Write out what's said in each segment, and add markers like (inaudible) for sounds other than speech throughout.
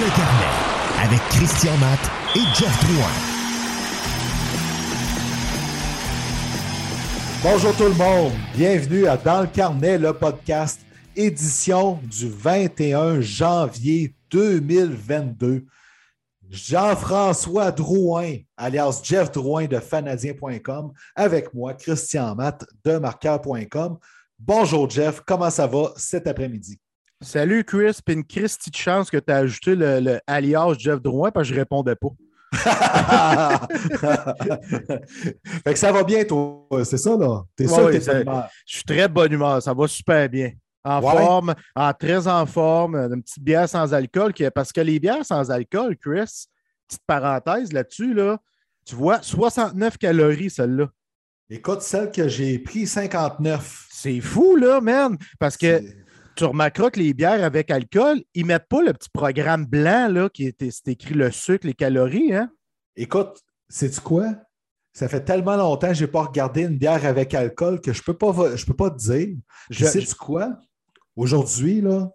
le carnet avec Christian Matt et Jeff Drouin. Bonjour tout le monde, bienvenue à Dans le carnet, le podcast édition du 21 janvier 2022. Jean-François Drouin, alias Jeff Drouin de fanadien.com, avec moi, Christian Matt de marqueur.com. Bonjour Jeff, comment ça va cet après-midi? Salut Chris, puis une Christie de chance que tu as ajouté le, alias Jeff Drouin parce que je répondais pas. (laughs) fait que ça va bien, toi, c'est ça, là? T'es sûr que Je suis très bonne humeur, ça va super bien. En forme, en très en forme, une petite bière sans alcool, parce que les bières sans alcool, Chris, petite parenthèse là-dessus, là, tu vois, 69 calories, celle-là. Écoute, celle que j'ai pris, 59. C'est fou, là, man, parce que tu remarqueras que les bières avec alcool, ils mettent pas le petit programme blanc là, qui est, écrit le sucre, les calories. Hein? Écoute, sais-tu quoi? Ça fait tellement longtemps que je n'ai pas regardé une bière avec alcool que je ne peux, pas, peux pas te dire. Je, sais-tu quoi? Aujourd'hui, là,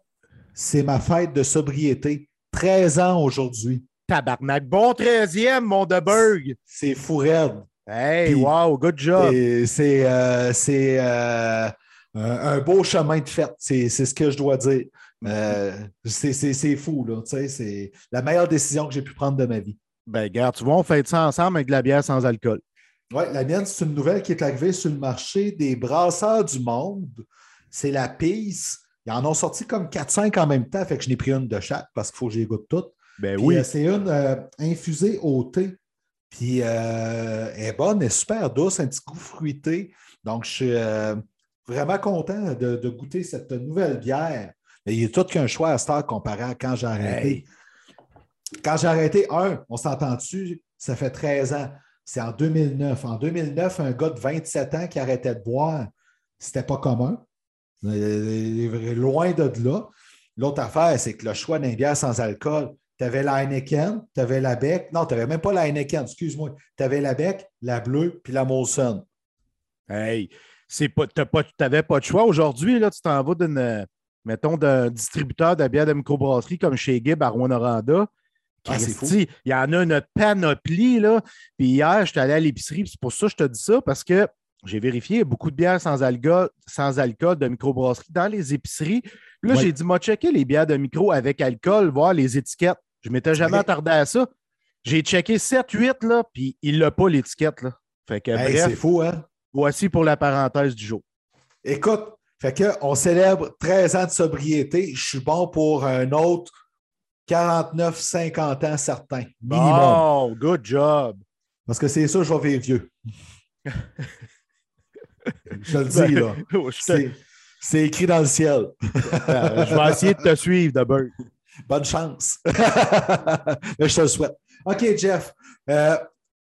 c'est ma fête de sobriété. 13 ans aujourd'hui. Tabarnak. Bon 13e, mon Deberg. C'est fou raide. Hey, wow, good job. C'est euh, euh, un beau chemin de fête, c'est ce que je dois dire. Euh, c'est fou, là. C'est la meilleure décision que j'ai pu prendre de ma vie. Ben, regarde, tu vois, on fait ça ensemble avec de la bière sans alcool. Oui, la mienne, c'est une nouvelle qui est arrivée sur le marché des brasseurs du monde. C'est la Peace. Ils en ont sorti comme 4-5 en même temps, fait que je n'ai pris une de chaque parce qu'il faut que j'y goûte toutes. Ben oui. Euh, c'est une euh, infusée au thé. Puis elle est bonne, elle est super douce, un petit goût fruité. Donc, je suis vraiment content de, goûter cette nouvelle bière. Mais il y a tout qu'un choix à Star comparé à quand j'ai arrêté. Quand j'ai arrêté, un, on s'entend dessus, ça fait 13 ans. C'est en 2009. En 2009, un gars de 27 ans qui arrêtait de boire, c'était pas commun. Loin de là. L'autre affaire, c'est que le choix d'un bière sans alcool, tu avais la Heineken, tu avais la Bec. Non, tu n'avais même pas la Heineken, excuse-moi. Tu avais la Bec, la Bleue, puis la Molson. Hey, tu n'avais pas de choix. Aujourd'hui, tu t'en vas d'une, mettons, d'un distributeur de bière de microbrasserie comme chez Gibb à Rwanda. Ah, il y en a une panoplie. Là. Puis hier, j'étais allé à l'épicerie. C'est pour ça que je te dis ça, parce que j'ai vérifié beaucoup de bières sans alcool, sans alcool de microbrasserie dans les épiceries. là, j'ai dit, moi, checker les bières de micro avec alcool, voir les étiquettes. Je m'étais jamais attardé à ça. J'ai checké 7-8, là, puis il n'a pas l'étiquette. Là. Fait que, C'est fou, hein? Voici pour la parenthèse du jour. Écoute, fait que on célèbre 13 ans de sobriété. Je suis bon pour un autre 49, 50 ans certain. Minimum. Oh, good job. Parce que c'est ça, je vais vivre vieux. je le dis, là. (laughs) C'est écrit dans le ciel. je vais essayer de te suivre d'abord. Bonne chance. (laughs) Mais je te le souhaite. OK, Jeff. Euh,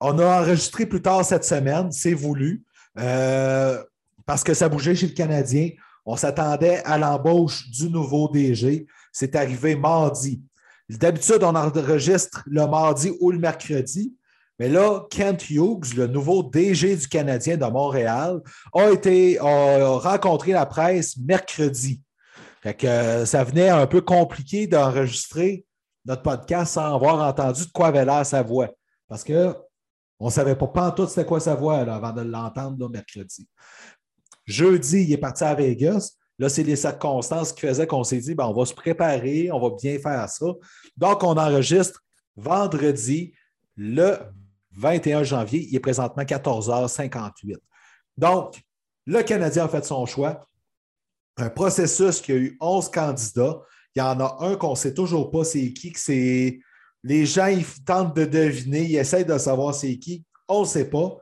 on a enregistré plus tard cette semaine, c'est voulu. Euh, parce que ça bougeait chez le Canadien. On s'attendait à l'embauche du nouveau DG. C'est arrivé mardi. D'habitude, on enregistre le mardi ou le mercredi. Mais là, Kent Hughes, le nouveau DG du Canadien de Montréal, a été rencontré la presse mercredi. euh, ça venait un peu compliqué d'enregistrer notre podcast sans avoir entendu de quoi avait l'air sa voix. Parce que on ne savait pas, pas tout c'était quoi sa voix avant de l'entendre mercredi. Jeudi, il est parti à Vegas. Là, c'est les circonstances qui faisaient qu'on s'est dit, ben, on va se préparer, on va bien faire ça. Donc, on enregistre vendredi, le 21 janvier. Il est présentement 14h58. Donc, le Canadien a fait son choix. Un processus qui a eu 11 candidats. Il y en a un qu'on ne sait toujours pas c'est qui, que c'est les gens, ils tentent de deviner, ils essayent de savoir c'est qui. On ne sait pas.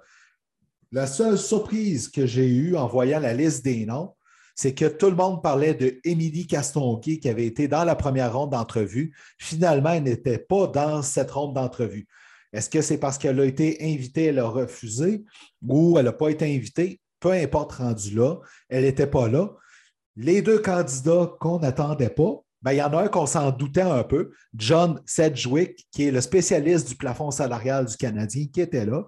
La seule surprise que j'ai eue en voyant la liste des noms, c'est que tout le monde parlait de Castonquet qui avait été dans la première ronde d'entrevue. Finalement, elle n'était pas dans cette ronde d'entrevue. Est-ce que c'est parce qu'elle a été invitée, elle a refusé ou elle n'a pas été invitée? Peu importe rendu là, elle n'était pas là. Les deux candidats qu'on n'attendait pas, ben, il y en a un qu'on s'en doutait un peu, John Sedgwick, qui est le spécialiste du plafond salarial du Canadien, qui était là.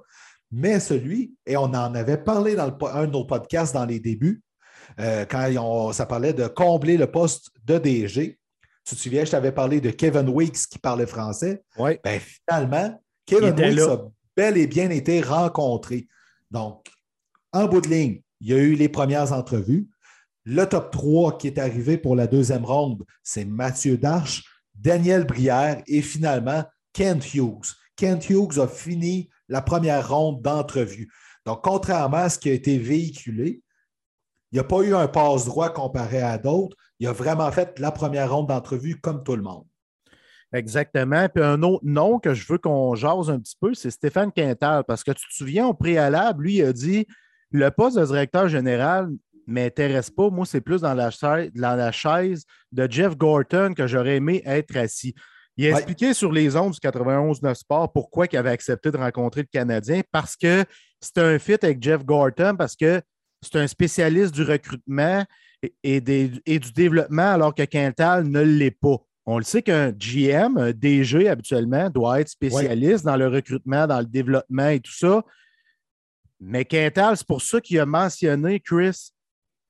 Mais celui, et on en avait parlé dans un de nos podcasts dans les débuts, euh, quand ça parlait de combler le poste de DG, Tu te souviens, je t'avais parlé de Kevin Weeks qui parlait français. Oui. Ben, finalement, Kevin Weeks a bel et bien été rencontré. Donc, en bout de ligne, il y a eu les premières entrevues. Le top 3 qui est arrivé pour la deuxième ronde, c'est Mathieu Darche, Daniel Brière et finalement Kent Hughes. Kent Hughes a fini la première ronde d'entrevue. Donc, contrairement à ce qui a été véhiculé, il n'y a pas eu un passe-droit comparé à d'autres. Il a vraiment fait la première ronde d'entrevue comme tout le monde. Exactement. Puis un autre nom que je veux qu'on jase un petit peu, c'est Stéphane Quintal. Parce que tu te souviens, au préalable, lui, il a dit le poste de directeur général m'intéresse pas. Moi, c'est plus dans la, chaise, dans la chaise de Jeff Gorton que j'aurais aimé être assis. Il a expliqué sur les ondes du 91 Sport pourquoi il avait accepté de rencontrer le Canadien parce que c'est un fit avec Jeff Gorton, parce que c'est un spécialiste du recrutement et, du développement, alors que Quintal ne l'est pas. On le sait qu'un GM, un DG habituellement, doit être spécialiste dans le recrutement, dans le développement et tout ça. Mais Quintal, c'est pour ça qu'il a mentionné, Chris,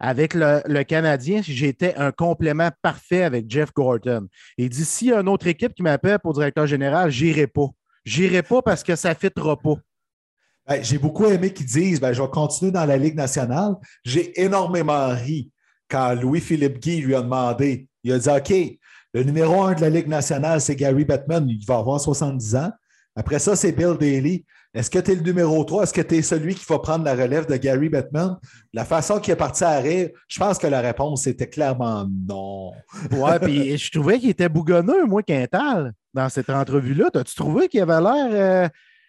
avec le, Canadien, j'étais un complément parfait avec Jeff Gordon. Il dit s'il y a une autre équipe qui m'appelle pour directeur général, j'irai pas. J'irai pas parce que ça ne fitera pas. Ben, j'ai beaucoup aimé qu'ils disent ben, je vais continuer dans la Ligue nationale. J'ai énormément ri quand Louis-Philippe Guy lui a demandé. Il a dit OK, le numéro un de la Ligue nationale, c'est Gary Bettman. Il va avoir 70 ans. Après ça, c'est Bill Daly. Est-ce que tu es le numéro 3? Est-ce que tu es celui qui va prendre la relève de Gary Bettman? La façon qu'il est parti à rire, je pense que la réponse était clairement non. Ouais, puis je trouvais qu'il était bougonneux, moi, Quintal, dans cette entrevue-là. As-tu trouvé qu'il avait l'air. Euh,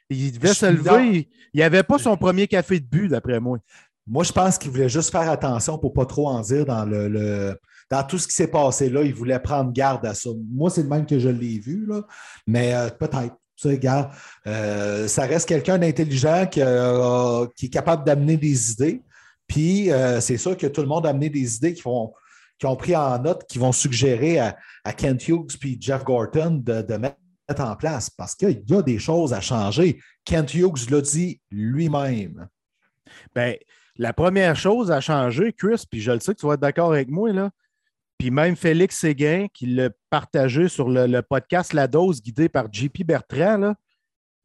il devait se lever? Il n'avait pas son premier café de but, d'après moi. Moi, je pense qu'il voulait juste faire attention pour ne pas trop en dire dans le, dans tout ce qui s'est passé là. Il voulait prendre garde à ça. Moi, c'est le même que je l'ai vu, là. mais euh, peut-être. Tu sais, gars, euh, ça reste quelqu'un d'intelligent euh, qui, est capable d'amener des idées. Puis c'est sûr que tout le monde a amené des idées qui, vont, qui ont pris en note, qui vont suggérer à, Kent Hughes puis Jeff Gorton de, mettre en place parce qu'il y a des choses à changer. Kent Hughes l'a dit lui-même. Bien, la première chose à changer, Chris, puis je le sais que tu vas être d'accord avec moi, là, puis même Félix Séguin, qui l'a partagé sur le, podcast La Dose, guidé par JP Bertrand,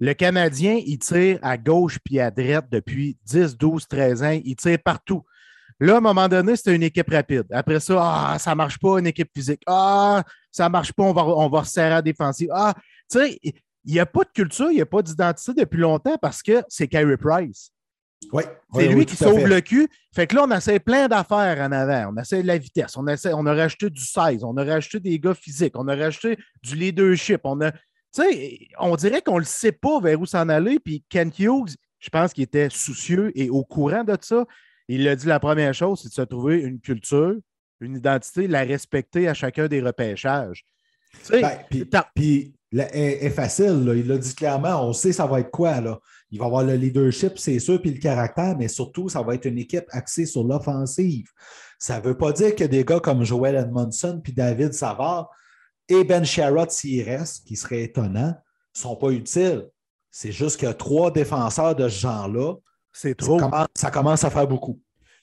le Canadien, il tire à gauche puis à droite depuis 10, 12, 13 ans. Il tire partout. Là, à un moment donné, c'était une équipe rapide. Après ça, ah, ça ne marche pas, une équipe physique. Ah, ça ne marche pas, on va, on va resserrer à défensive. Ah, tu sais, il n'y a pas de culture, il n'y a pas d'identité depuis longtemps parce que c'est Carey Price. Oui. C'est lui qui sauve le cul. Fait que là, on essaie plein d'affaires en avant. On essaie de la vitesse. On, essaie, on a rajouté du size. On a rajouté des gars physiques. On a rajouté du leadership. On a. on dirait qu'on ne le sait pas vers où s'en aller. Puis Kent Hughes, je pense qu'il était soucieux et au courant de ça. Il a dit la première chose, c'est de se trouver une culture, une identité, la respecter à chacun des repêchages. Ben, puis, est, facile. Il l'a dit clairement. On sait ça va être quoi. Là. Il va avoir le leadership, c'est sûr, puis le caractère, mais surtout, ça va être une équipe axée sur l'offensive. Ça ne veut pas dire que des gars comme Joel Edmondson puis David Savard et Ben Sherrod, s'il reste, qui serait étonnant, ne sont pas utiles. C'est juste que trois défenseurs de ce genre-là, c'est trop. Ça commence, à faire beaucoup.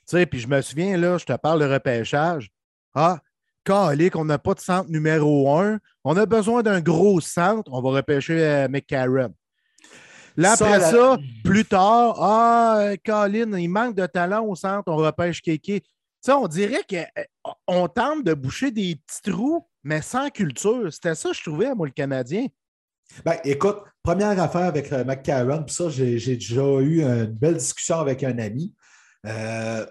Tu sais, puis je me souviens, là, je te parle de repêchage. Ah, qu'on n'a pas de centre numéro un. On a besoin d'un gros centre. On va repêcher euh, McCarron. Là, après ça, plus tard, ah, Colin, il manque de talent au centre, on repêche Kéké. On dirait qu'on tente de boucher des petits trous, mais sans culture. C'était ça, je trouvais, moi, le Canadien. Ben, écoute, première affaire avec euh, McCarron, puis ça, j'ai déjà eu une belle discussion avec un ami. Euh,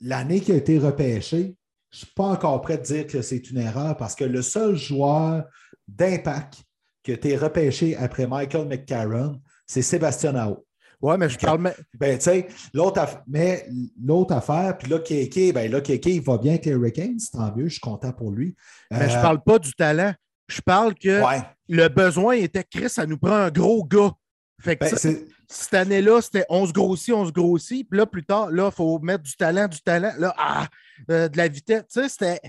l'année qui a été repêchée, je ne suis pas encore prêt de dire que c'est une erreur parce que le seul joueur d'impact qui a été repêché après Michael McCarron, c'est Sébastien Nao. Oui, mais je parle. Ben, tu sais, l'autre affaire, mais l'autre affaire, puis là, Kéké, ben là, Kéké, il va bien avec les Hurricanes, tant mieux, je suis content pour lui. Mais je je euh, parle pas du talent. Je parle que le besoin était Chris, ça nous prend un gros gars. Fait que ben, cette année-là, c'était on se grossit, on se grossit. Puis là, plus tard, là, il faut mettre du talent, du talent. Là, ah, euh, de la vitesse. Tu sais, c'était.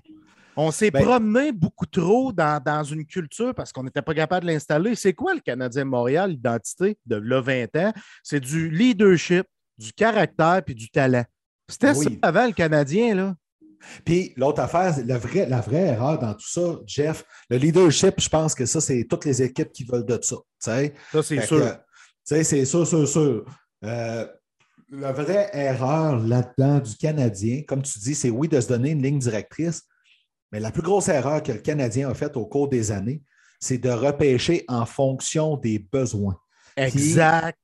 On s'est ben promené beaucoup trop dans, une culture parce qu'on n'était pas capable de l'installer. C'est quoi le Canadien Montréal, l'identité de là 20 ans? C'est du leadership, du caractère puis du talent. C'était ça avant le Canadien, là. Puis l'autre affaire, la vraie, la vraie erreur dans tout ça, Jeff, le leadership, je pense que ça, c'est toutes les équipes qui veulent de ça. Ça, c'est sûr. C'est sûr, sûr, sûr. Euh, la vraie erreur là-dedans du Canadien, comme tu dis, c'est oui de se donner une ligne directrice, mais la plus grosse erreur que le Canadien a faite au cours des années, c'est de repêcher en fonction des besoins. Exact.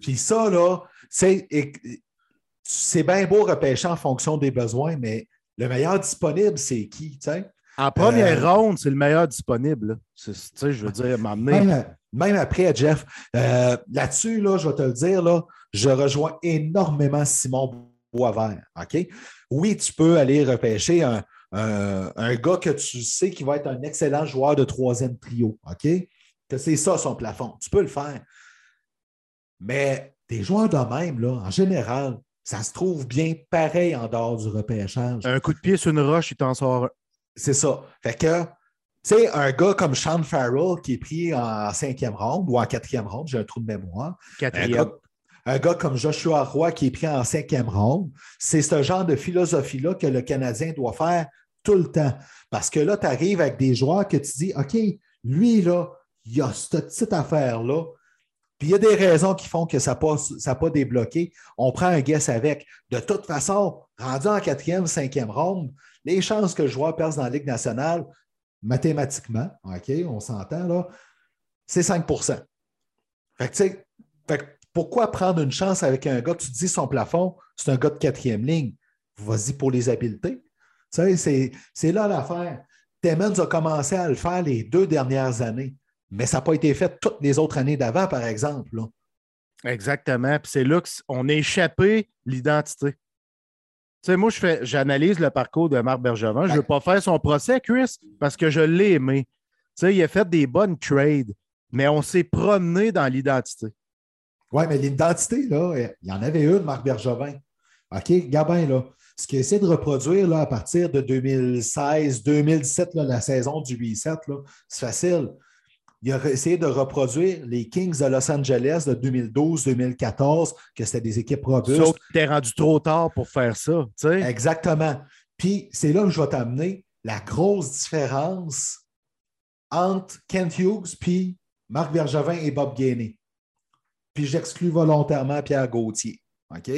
Puis, ça, là, c'est bien beau repêcher en fonction des besoins, mais le meilleur disponible, c'est qui? En première euh, ronde, c'est le meilleur disponible. Je veux dire, m'amener. Même, même, après, Jeff, euh, là-dessus, là, je vais te le dire, là, je rejoins énormément Simon Boisvert. OK? Oui, tu peux aller repêcher un, un, gars que tu sais qui va être un excellent joueur de troisième trio. OK? Que c'est ça son plafond. Tu peux le faire. Mais des joueurs de même, là, en général, ça se trouve bien pareil en dehors du repêchage. Un coup de pied sur une roche, il t'en sort C'est ça. Fait que, tu sais, un gars comme Sean Farrell qui est pris en cinquième ronde ou en quatrième ronde, j'ai un trou de mémoire. Quatrième. Un gars, comme Joshua Roy qui est pris en cinquième ronde, c'est ce genre de philosophie-là que le Canadien doit faire tout le temps. Parce que là, tu arrives avec des joueurs que tu dis, OK, lui, là, il y a cette petite affaire-là. Puis il y a des raisons qui font que ça n'a pas, débloqué. On prend un guess avec. De toute façon, rendu en quatrième, cinquième ronde, les chances que le joueur perce dans la Ligue nationale, mathématiquement, OK, on s'entend là, c'est 5 fait que, fait pourquoi prendre une chance avec un gars, tu dis son plafond, c'est un gars de quatrième ligne. Vas-y pour les habiletés. C'est là l'affaire. Timmons a commencé à le faire les deux dernières années, mais ça n'a pas été fait toutes les autres années d'avant, par exemple. Exactement. Puis c'est là qu'on a échappé l'identité. Tu moi, j'analyse le parcours de Marc Bergevin. Je ne veux pas faire son procès, Chris, parce que je l'ai aimé. il a fait des bonnes trades, mais on s'est promené dans l'identité. Oui, mais l'identité, là, il y en avait une, Marc Bergevin. OK, Gabin, là ce qu'il essaie de reproduire là, à partir de 2016-2017, la saison du 8-7, c'est facile. Il a essayé de reproduire les Kings de Los Angeles de 2012-2014, que c'était des équipes robustes. Sauf que tu rendu trop tard pour faire ça. Exactement. Puis c'est là que je vais t'amener la grosse différence entre Kent Hughes puis Marc Bergevin et Bob Gainey. Puis j'exclus volontairement Pierre Gauthier. OK?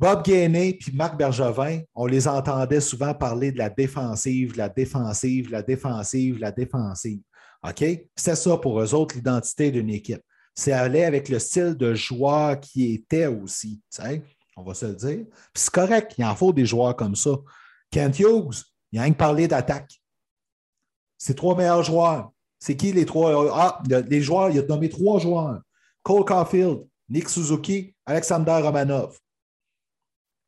Bob Gainey puis Marc Bergevin, on les entendait souvent parler de la défensive, la défensive, la défensive, la défensive. OK? C'est ça pour eux autres, l'identité d'une équipe. C'est aller avec le style de joueur qui était aussi. On va se le dire. C'est correct, il en faut des joueurs comme ça. Kent Hughes, il a rien que parlé d'attaque. C'est trois meilleurs joueurs. C'est qui les trois? Ah, les joueurs, il a nommé trois joueurs. Cole Caulfield, Nick Suzuki, Alexander Romanov.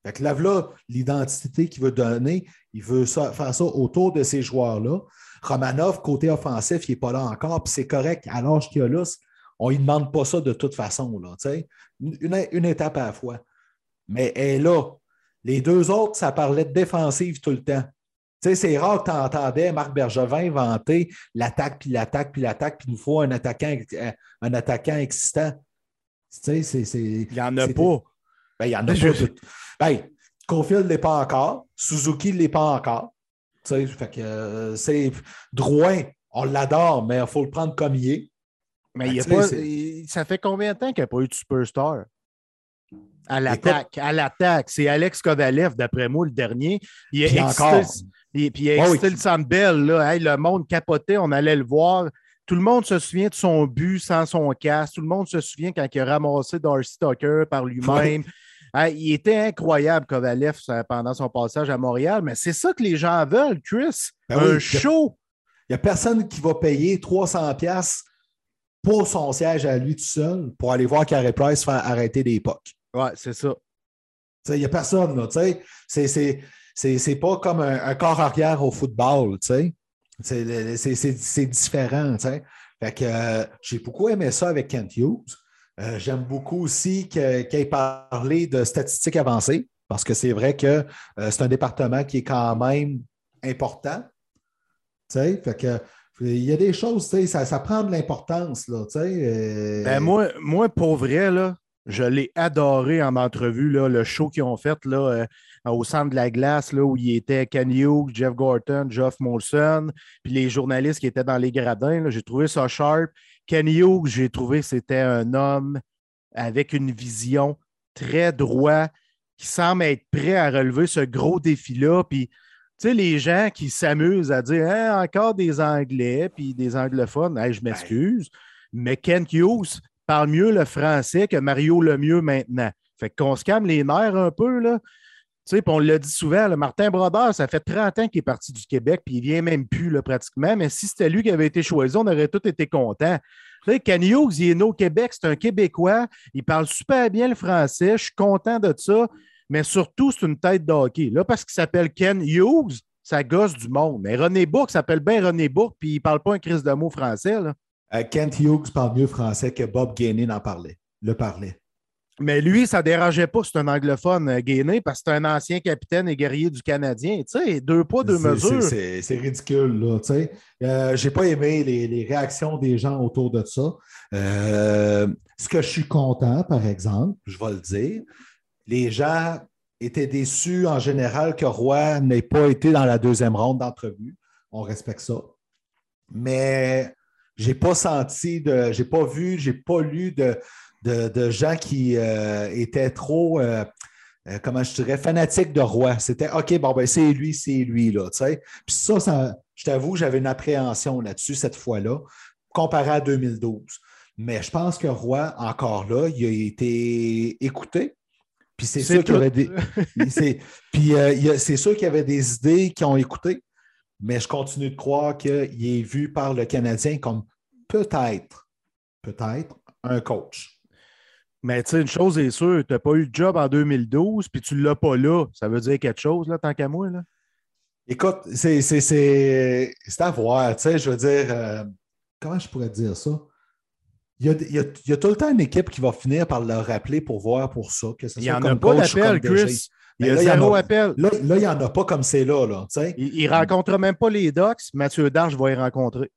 Fait que là, l'identité qu'il veut donner, il veut faire ça autour de ces joueurs-là. Romanov, côté offensif, il n'est pas là encore, puis c'est correct. À l'âge qu'il a là, on ne lui demande pas ça de toute façon. Là, une, une, étape à la fois. Mais elle est là. Les deux autres, ça parlait de défensive tout le temps. c'est rare que tu entendais Marc Bergevin vanter l'attaque, puis l'attaque, puis l'attaque, puis il nous faut un attaquant, un attaquant existant. il n'y en a pas. Ben, il y en a pas. Ben, Cofield ne l'est pas encore. Suzuki ne l'est pas encore. Fait que euh, c'est Drouin, on l'adore, mais il faut le prendre comme il est. Mais ben, il pas, ça fait combien de temps qu'il n'y a pas eu de superstar? À l'attaque, à l'attaque. C'est Alex Kovalev, d'après moi, le dernier. Il puis encore. puis il a excité le Sandbell. Là. le monde capotait, on allait le voir. Tout le monde se souvient de son but sans son casque. Tout le monde se souvient quand il a ramassé Darcy Tucker par lui-même il était incroyable, Kovalev, pendant son passage à Montréal, mais c'est ça que les gens veulent, Chris. Ben un show. Il n'y a personne qui va payer 300$ pour son siège à lui tout seul pour aller voir Carey Price faire arrêter des pucks. Ouais, c'est ça. Il n'y a personne, là. C'est pas comme un, corps arrière au football, C'est différent, Fait que euh, j'ai beaucoup aimé ça avec Kent Hughes. Euh, j'aime beaucoup aussi qu'il ait parlé de statistiques avancées, parce que c'est vrai que euh, c'est un département qui est quand même important. Que, il y a des choses, ça, ça prend de l'importance. Euh, ben moi, moi, pour vrai, là, Je l'ai adoré en entrevue, là, le show qu'ils ont fait là, au centre de la glace, là, où il était Ken Hughes, Jeff Gorton, Geoff Molson, puis les journalistes qui étaient dans les gradins. J'ai trouvé ça sharp. Ken Hughes, j'ai trouvé que c'était un homme avec une vision très droit, qui semble être prêt à relever ce gros défi-là. Puis, tu sais, les gens qui s'amusent à dire hein, encore des Anglais, puis des anglophones, je m'excuse, mais Ken Hughes parle mieux le français que Mario Lemieux maintenant. Fait qu'on se calme les nerfs un peu, là. On l'a dit souvent, Martin Brodeur, ça fait 30 ans qu'il est parti du Québec, puis il vient même plus, pratiquement. Mais si c'était lui qui avait été choisi, on aurait tous été contents. Tu sais, Ken Hughes, il est né au Québec, c'est un Québécois, il parle super bien le français, je suis content de ça, mais surtout, c'est une tête de hockey. Là, parce qu'il s'appelle Ken Hughes, ça gosse du monde. Mais René Bourque s'appelle bien René Bourque, puis il ne parle pas un crise de mots français. Là. Euh, Kent Hughes parle mieux français que Bob Gainey n'en parlait, le parlait. Mais lui, ça ne dérangeait pas, c'est un anglophone euh, gainé parce que c'est un ancien capitaine et guerrier du Canadien. Tu sais, deux poids, deux mesures. C'est ridicule, là. Tu sais. Euh, j'ai pas aimé les, réactions des gens autour de ça. Euh, ce que je suis content, par exemple, je vais le dire, les gens étaient déçus en général que Roy n'ait pas été dans la deuxième ronde d'entrevue. On respecte ça. Mais j'ai pas senti de. J'ai pas vu, j'ai pas lu de de, gens qui euh, étaient trop, euh, euh, comment je dirais, fanatiques de roi. C'était OK, bon, ben c'est lui, c'est lui, là, tu sais. Puis ça, ça je t'avoue, j'avais une appréhension là-dessus cette fois-là, comparé à 2012. Mais je pense que Roy, encore là, il a été écouté. Puis c'est sûr qu'il y avait des. (laughs) puis c'est sûr qu'il y avait des idées qui ont écouté. Mais je continue de croire qu'il est vu par le Canadien comme peut-être, peut-être un coach. Mais tu sais, une chose est sûre, tu n'as pas eu de job en 2012, puis tu ne l'as pas là. Ça veut dire quelque chose, là, tant qu'à moi. Là? Écoute, c'est à voir. Tu sais, je veux dire, euh, comment je pourrais dire ça? Il y, a, tout le temps une équipe qui va finir par le rappeler pour voir pour ça. Que il n'y en a pas d'appel, Chris. Il y a zéro appel. Là, il n'y en a pas comme c'est là. là il ne rencontre même pas les Docs. Mathieu Darche va y rencontrer.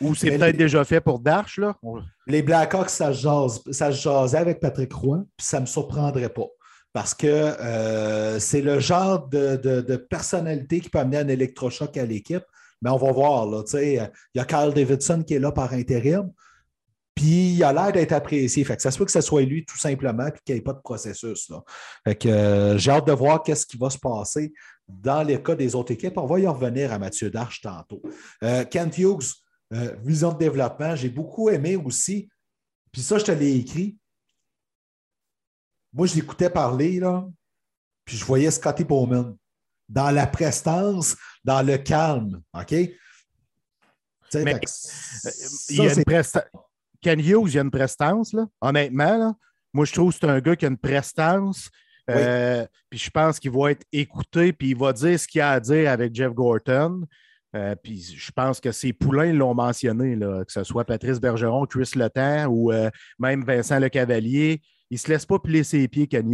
Ou c'est peut-être déjà fait pour Darche, là? Les Blackhawks, ça se, jase, ça jasait avec Patrick Roy, puis ça ne me surprendrait pas. Parce que euh, c'est le genre de, personnalité qui peut amener un électrochoc à l'équipe. Mais on va voir. Là, il y a Carl Davidson qui est là par intérim. Puis il a l'air d'être apprécié. Fait que ça se peut que ce soit lui tout simplement, puis qu'il n'y ait pas de processus. Là. Fait que euh, j'ai hâte de voir qu'est-ce qui va se passer dans les cas des autres équipes. On va y revenir à Mathieu Darche tantôt. Euh, Kent Hughes, euh, vision de développement. J'ai beaucoup aimé aussi. Puis ça, je te l'ai écrit. Moi, je l'écoutais parler, là, puis je voyais Scotty Bowman dans la prestance, dans le calme. OK? Mais, euh, il y a une prestance. Ken Hughes, il y a une prestance, là, honnêtement. Là. Moi, je trouve que c'est un gars qui a une prestance. Euh, puis je pense qu'il va être écouté, puis il va dire ce qu'il a à dire avec Jeff Gorton. Euh, puis je pense que ces poulains l'ont mentionné, là, que ce soit Patrice Bergeron, Chris Letang ou euh, même Vincent Le Cavalier. Il ne se laisse pas plier ses pieds, Ken.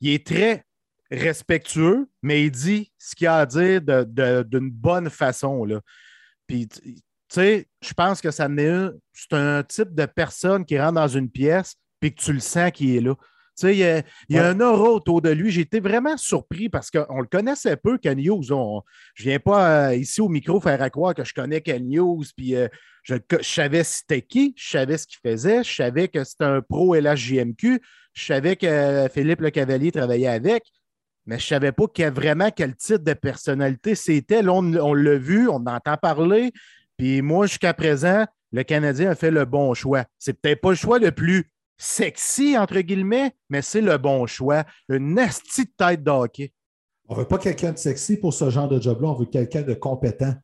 Il est très respectueux, mais il dit ce qu'il a à dire d'une bonne façon. Puis, tu sais, je pense que ça c'est un type de personne qui rentre dans une pièce puis que tu le sens qu'il est là il y a, un aura autour de lui. J'ai été vraiment surpris parce qu'on le connaissait peu, Ken Hughes. je ne viens pas euh, ici au micro faire à croire que je connais Ken Hughes, puis euh, je, savais c'était qui, je savais ce qu'il faisait, je savais que c'était un pro LHJMQ, je savais que euh, Philippe Le Cavalier travaillait avec, mais je ne savais pas vraiment quel type de personnalité c'était. Là, on, on l'a vu, on entend parler, puis moi, jusqu'à présent, le Canadien a fait le bon choix. C'est peut-être pas le choix le plus sexy, entre guillemets, mais c'est le bon choix. Une nasty de tête d'hockey. On ne veut pas quelqu'un de sexy pour ce genre de job-là, on veut quelqu'un de compétent.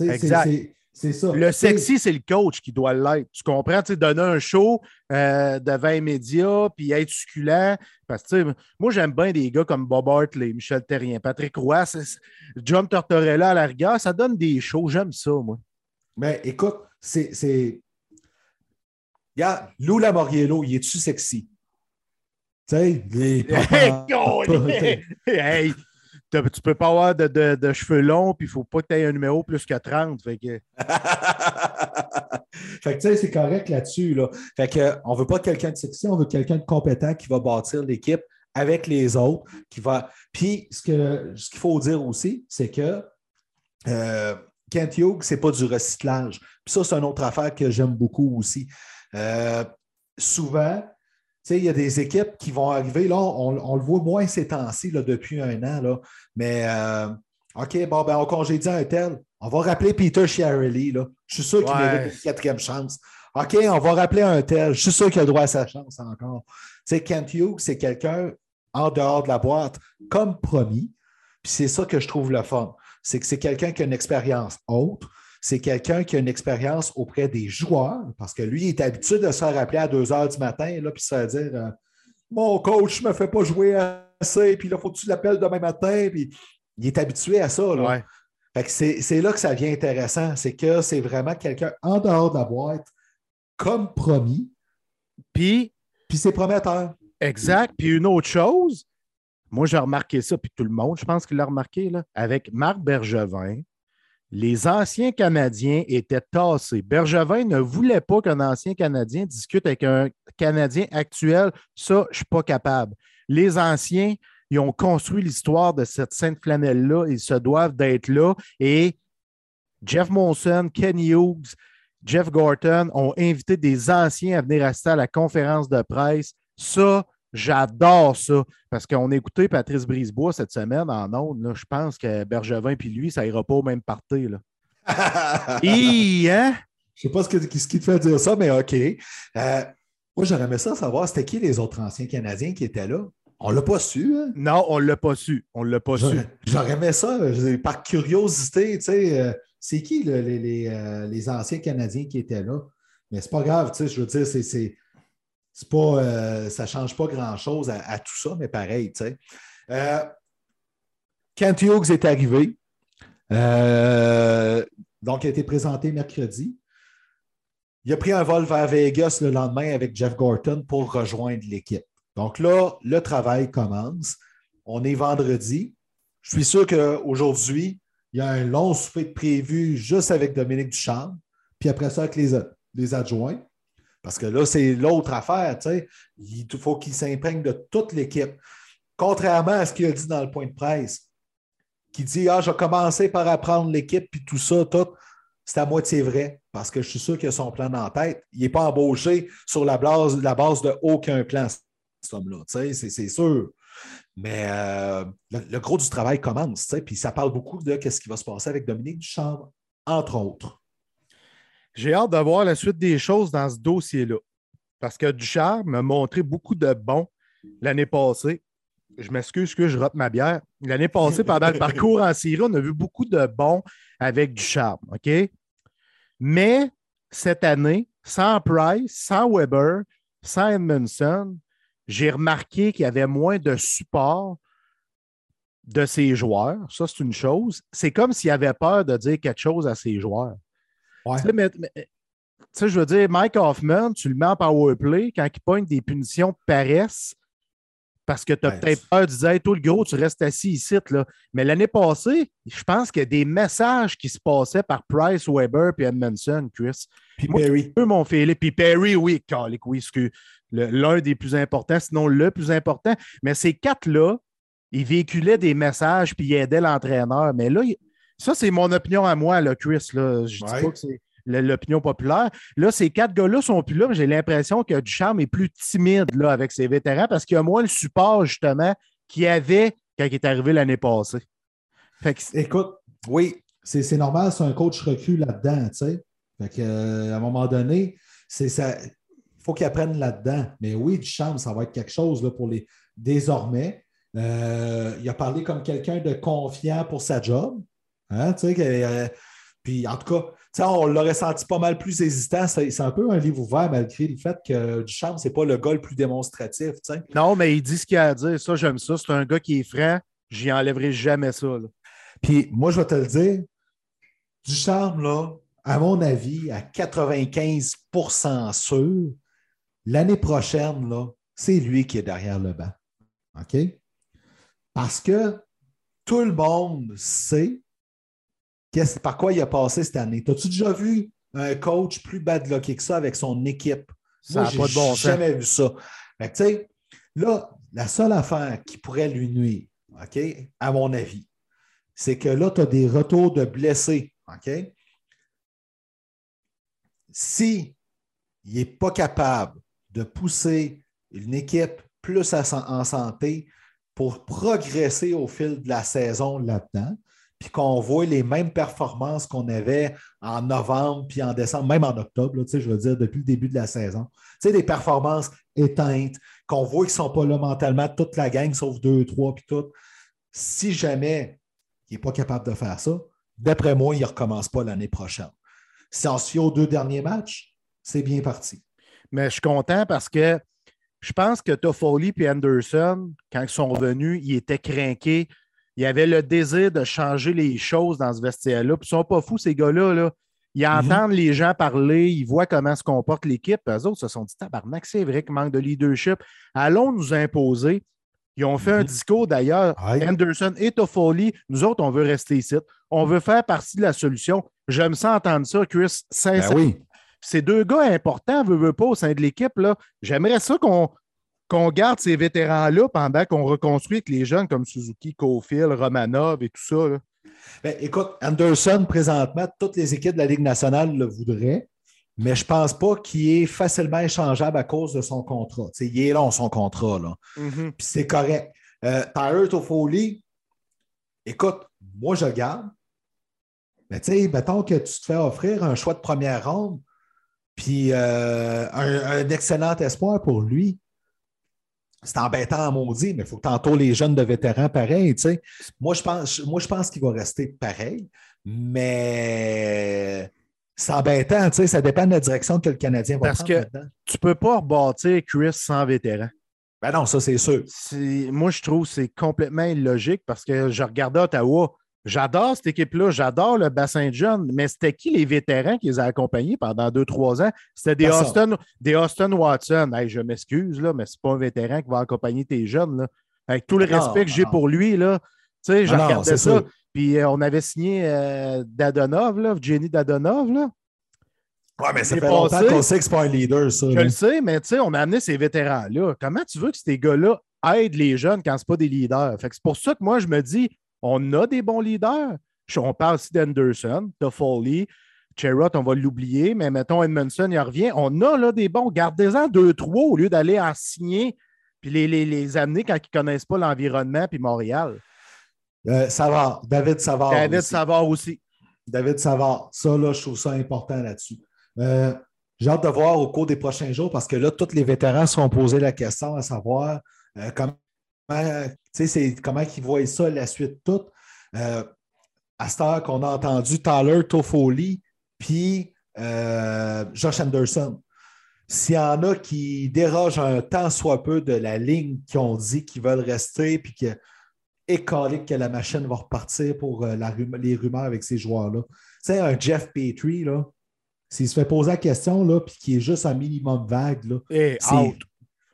exact. C'est ça. Le sexy, c'est le coach qui doit l'être. Tu comprends? Tu donner un show euh, devant les médias, puis être succulent. Parce que moi, j'aime bien des gars comme Bob Hartley, Michel Terrien, Patrick Roy, John Tortorella à la rigueur. Ça donne des shows. J'aime ça, moi. Mais écoute, c'est Regarde, Lou Lamoriello, il est-tu sexy? Tu sais, les. hey, (laughs) (laughs) tu peux pas avoir de, de, cheveux longs, puis il faut pas que tu aies un numéro plus que 30. Fait que... (laughs) fait que tu sais, c'est correct là-dessus. Là. Fait que on veut pas quelqu'un de sexy, on veut quelqu'un de compétent qui va bâtir l'équipe avec les autres, qui va. Puis ce qu'il faut dire aussi, c'est que euh, Kent Hughes, c'est pas du recyclage. Puis ça, c'est une autre affaire que j'aime beaucoup aussi. Euh, souvent, il y a des équipes qui vont arriver, là, on, le voit moins ces temps-ci, depuis un an, là, mais euh, OK, bon, ben, on congédie un tel. On va rappeler Peter Chiarelli, là. Je suis sûr qu'il mérite une quatrième chance. OK, on va rappeler un tel. Je suis sûr qu'il a droit à sa chance encore. Tu sais, Kent Hughes, c'est quelqu'un en dehors de la boîte, comme promis. Puis c'est ça que je trouve le fun. C'est que c'est quelqu'un qui a une expérience haute c'est quelqu'un qui a une expérience auprès des joueurs, parce que lui, il est habitué de se faire rappeler à 2 heures du matin, là, puis se dire euh, Mon coach ne me fait pas jouer assez, puis là, faut que tu l'appelles demain matin. Puis il est habitué à ça. c'est là que ça devient intéressant. C'est que c'est vraiment quelqu'un en dehors de la boîte, comme promis. Puis. Puis c'est prometteur. Exact. Puis une autre chose, moi, j'ai remarqué ça, puis tout le monde, je pense qu'il l'a remarqué, là, avec Marc Bergevin, les anciens Canadiens étaient tassés. Bergevin ne voulait pas qu'un ancien Canadien discute avec un Canadien actuel. Ça, je ne suis pas capable. Les anciens, ils ont construit l'histoire de cette sainte flanelle-là. Ils se doivent d'être là. Et Jeff Monson, Ken Hughes, Jeff Gorton ont invité des anciens à venir assister à la conférence de presse. Ça, J'adore ça. Parce qu'on a écouté Patrice Brisebois cette semaine en ondes. Je pense que Bergevin puis lui, ça ira pas au même parti. Là. (laughs) hein? Je ne sais pas ce, qui te fait dire ça, mais OK. Euh, moi, j'aurais aimé ça savoir c'était qui les autres anciens Canadiens qui étaient là? On ne l'a pas su. Hein? Non, on ne l'a pas su. On l'a pas su. J'aurais aimé ça par curiosité. Tu sais, euh, c'est qui les, euh, les, anciens Canadiens qui étaient là? Mais c'est pas grave. Tu sais, je veux dire, c'est pas, euh, ça ne change pas grand-chose à, tout ça, mais pareil, tu sais. Euh, Hughes est arrivé. Euh, donc, il a été présenté mercredi. Il a pris un vol vers Vegas le lendemain avec Jeff Gorton pour rejoindre l'équipe. Donc là, le travail commence. On est vendredi. Je suis sûr qu'aujourd'hui, il y a un long souper prévu juste avec Dominique Duchamp, puis après ça avec les, les adjoints. Parce que là, c'est l'autre affaire. Il faut qu'il s'imprègne de toute l'équipe. Contrairement à ce qu'il a dit dans le point de presse, qui dit Ah, je vais commencer par apprendre l'équipe, puis tout ça, tout. C'est à moitié vrai, parce que je suis sûr qu'il a son plan en tête. Il n'est pas embauché sur la base, la de aucun plan, cet homme-là. C'est sûr. Mais euh, le, gros du travail commence, puis ça parle beaucoup de ce qui va se passer avec Dominique Duchamp, entre autres. J'ai hâte de voir la suite des choses dans ce dossier-là. Parce que Ducharme m'a montré beaucoup de bons l'année passée. Je m'excuse que je rate ma bière. L'année passée, pendant le parcours en Syrie, on a vu beaucoup de bons avec Ducharme. OK? Mais cette année, sans Price, sans Weber, sans Edmondson, j'ai remarqué qu'il y avait moins de support de ses joueurs. Ça, c'est une chose. C'est comme s'il avait peur de dire quelque chose à ses joueurs. Tu sais, je veux dire, Mike Hoffman, tu le mets en power play quand il pointe des punitions de paresse parce que tu as peut-être peur de dire, toi, le gros, tu restes assis ici. Là. Mais l'année passée, je pense qu'il y a des messages qui se passaient par Price, Weber et Edmondson, Chris. Puis Perry. Eux m'ont fait Puis Perry, oui, calique, oui, que l'un des plus importants, sinon le plus important. Mais ces quatre-là, ils véhiculaient des messages puis ils aidaient l'entraîneur. Mais là, ça, c'est mon opinion à moi, là, Chris. Là. Je ne dis pas que c'est l'opinion populaire. Là, ces quatre gars-là sont plus là, mais j'ai l'impression que Ducharme est plus timide là, avec ses vétérans parce qu'il y a moins le support, justement, qu'il y avait quand il est arrivé l'année passée. Écoute, oui, c'est normal, c'est un coach recul là-dedans, tu sais. Fait euh, à un moment donné, c'est ça. Il faut qu'il apprenne là-dedans. Mais oui, Duchamp, ça va être quelque chose là, pour les désormais. Euh, il a parlé comme quelqu'un de confiant pour sa job. Hein, euh, puis en tout cas, on l'aurait senti pas mal plus hésitant. C'est un peu un livre ouvert malgré le fait que Duchamp, c'est pas le gars le plus démonstratif. Non, mais il dit ce qu'il a à dire. Ça, j'aime ça. C'est un gars qui est franc. J'y enlèverai jamais ça. Puis moi, je vais te le dire, Duchamp, là, à mon avis, à 95% sûr, l'année prochaine, là, c'est lui qui est derrière le banc. OK? Parce que tout le monde sait par quoi il a passé cette année? T'as-tu déjà vu un coach plus bad lucky que ça avec son équipe? Ça Moi, n'a pas de bon j'ai jamais vu ça. Fait que, tu sais, là, la seule affaire qui pourrait lui nuire, OK, à mon avis, c'est que là, tu as des retours de blessés, OK? Si il n'est pas capable de pousser une équipe plus en santé pour progresser au fil de la saison là-dedans, puis qu'on voit les mêmes performances qu'on avait en novembre, puis en décembre, même en octobre, je veux dire, depuis le début de la saison. Tu sais, des performances éteintes, qu'on voit qu'ils ne sont pas là mentalement, toute la gang, sauf deux, trois, puis tout. Si jamais il n'est pas capable de faire ça, d'après moi, il ne recommence pas l'année prochaine. Si on se aux deux derniers matchs, c'est bien parti. Mais je suis content parce que je pense que Toffoli et Anderson, quand ils sont venus, ils étaient craqués. Ils avaient le désir de changer les choses dans ce vestiaire-là. Puis ils ne sont pas fous, ces gars-là. Là. Ils Mhm. entendent les gens parler, ils voient comment se comporte l'équipe. Eux autres se sont dit Tabarnak, c'est vrai qu'il manque de leadership. Allons nous imposer. Ils ont fait un Mhm. discours d'ailleurs. Anderson et Toffoli, nous autres, on veut rester ici. On veut faire partie de la solution. J'aime ça entendre ça, Chris. Ben Sincèrement, oui. ces deux gars importants, veut, veut pas, au sein de l'équipe, j'aimerais ça qu'on qu'on garde ces vétérans-là pendant qu'on reconstruit avec les jeunes comme Suzuki, Cofield, Romanov et tout ça. là? Ben, écoute, Anderson, présentement, toutes les équipes de la Ligue nationale le voudraient, mais je ne pense pas qu'il est facilement échangeable à cause de son contrat. Il est long, son contrat. Là. Puis c'est correct. Euh, Toffoli, écoute, moi, je le garde. Mais tu sais, mettons que tu te fais offrir un choix de première ronde, puis euh, un, un excellent espoir pour lui. C'est embêtant à maudit, mais il faut que tu les jeunes de vétérans pareil. Moi, je pense, moi, je pense qu'il va rester pareil, mais c'est embêtant. Ça dépend de la direction que le Canadien va Parce prendre que- là-dedans. Tu peux pas rebâtir Chris sans vétéran. Ben non, ça, c'est sûr. Moi, je trouve que c'est complètement illogique parce que je regardais Ottawa. J'adore cette équipe-là, j'adore le bassin de jeunes, mais c'était qui les vétérans qui les a accompagnés pendant deux, trois ans? C'était des Personne. Austin, des Austin Watson. Hey, je m'excuse, là, mais c'est pas un vétéran qui va accompagner tes jeunes. là. Avec tout le Non, respect que j'ai pour lui, là, tu sais, je Ah regardais c'est ça. sûr. Puis euh, on avait signé euh, Dadonov, là, Jenny Dadonov. Là. Ouais, mais ça fait longtemps passé- qu'on sait que c'est pas un leader, ça. Je là. le sais, mais tu sais, on a amené ces vétérans-là. Comment tu veux que ces gars-là aident les jeunes quand ce pas des leaders? Fait que c'est pour ça que moi, je me dis, on a des bons leaders. On parle aussi d'Anderson, Toffoli, Cherrott, on va l'oublier, mais mettons Edmondson, il revient. On a là des bons. Gardez-en deux, trois au lieu d'aller en signer puis les, les, les amener quand ils ne connaissent pas l'environnement puis Montréal. Euh, Savard, David Savard. David aussi. Savard aussi. David Savard. Ça, là, je trouve ça important là-dessus. Euh, J'ai hâte de voir au cours des prochains jours parce que là, tous les vétérans seront posés la question à savoir euh, comment, sais, c'est- comment ils voient ça, la suite toute. Euh, à cette heure qu'on a entendu Tyler Toffoli puis euh, Josh Anderson. S'il y en a qui dérogent un tant soit peu de la ligne qui ont dit qu'ils veulent rester puis que écalé que la machine va repartir pour euh, la les rumeurs avec ces joueurs-là. Tu sais, un Jeff Petrie, là, s'il se fait poser la question, là, puis qui est juste un minimum vague, là, c'est- out.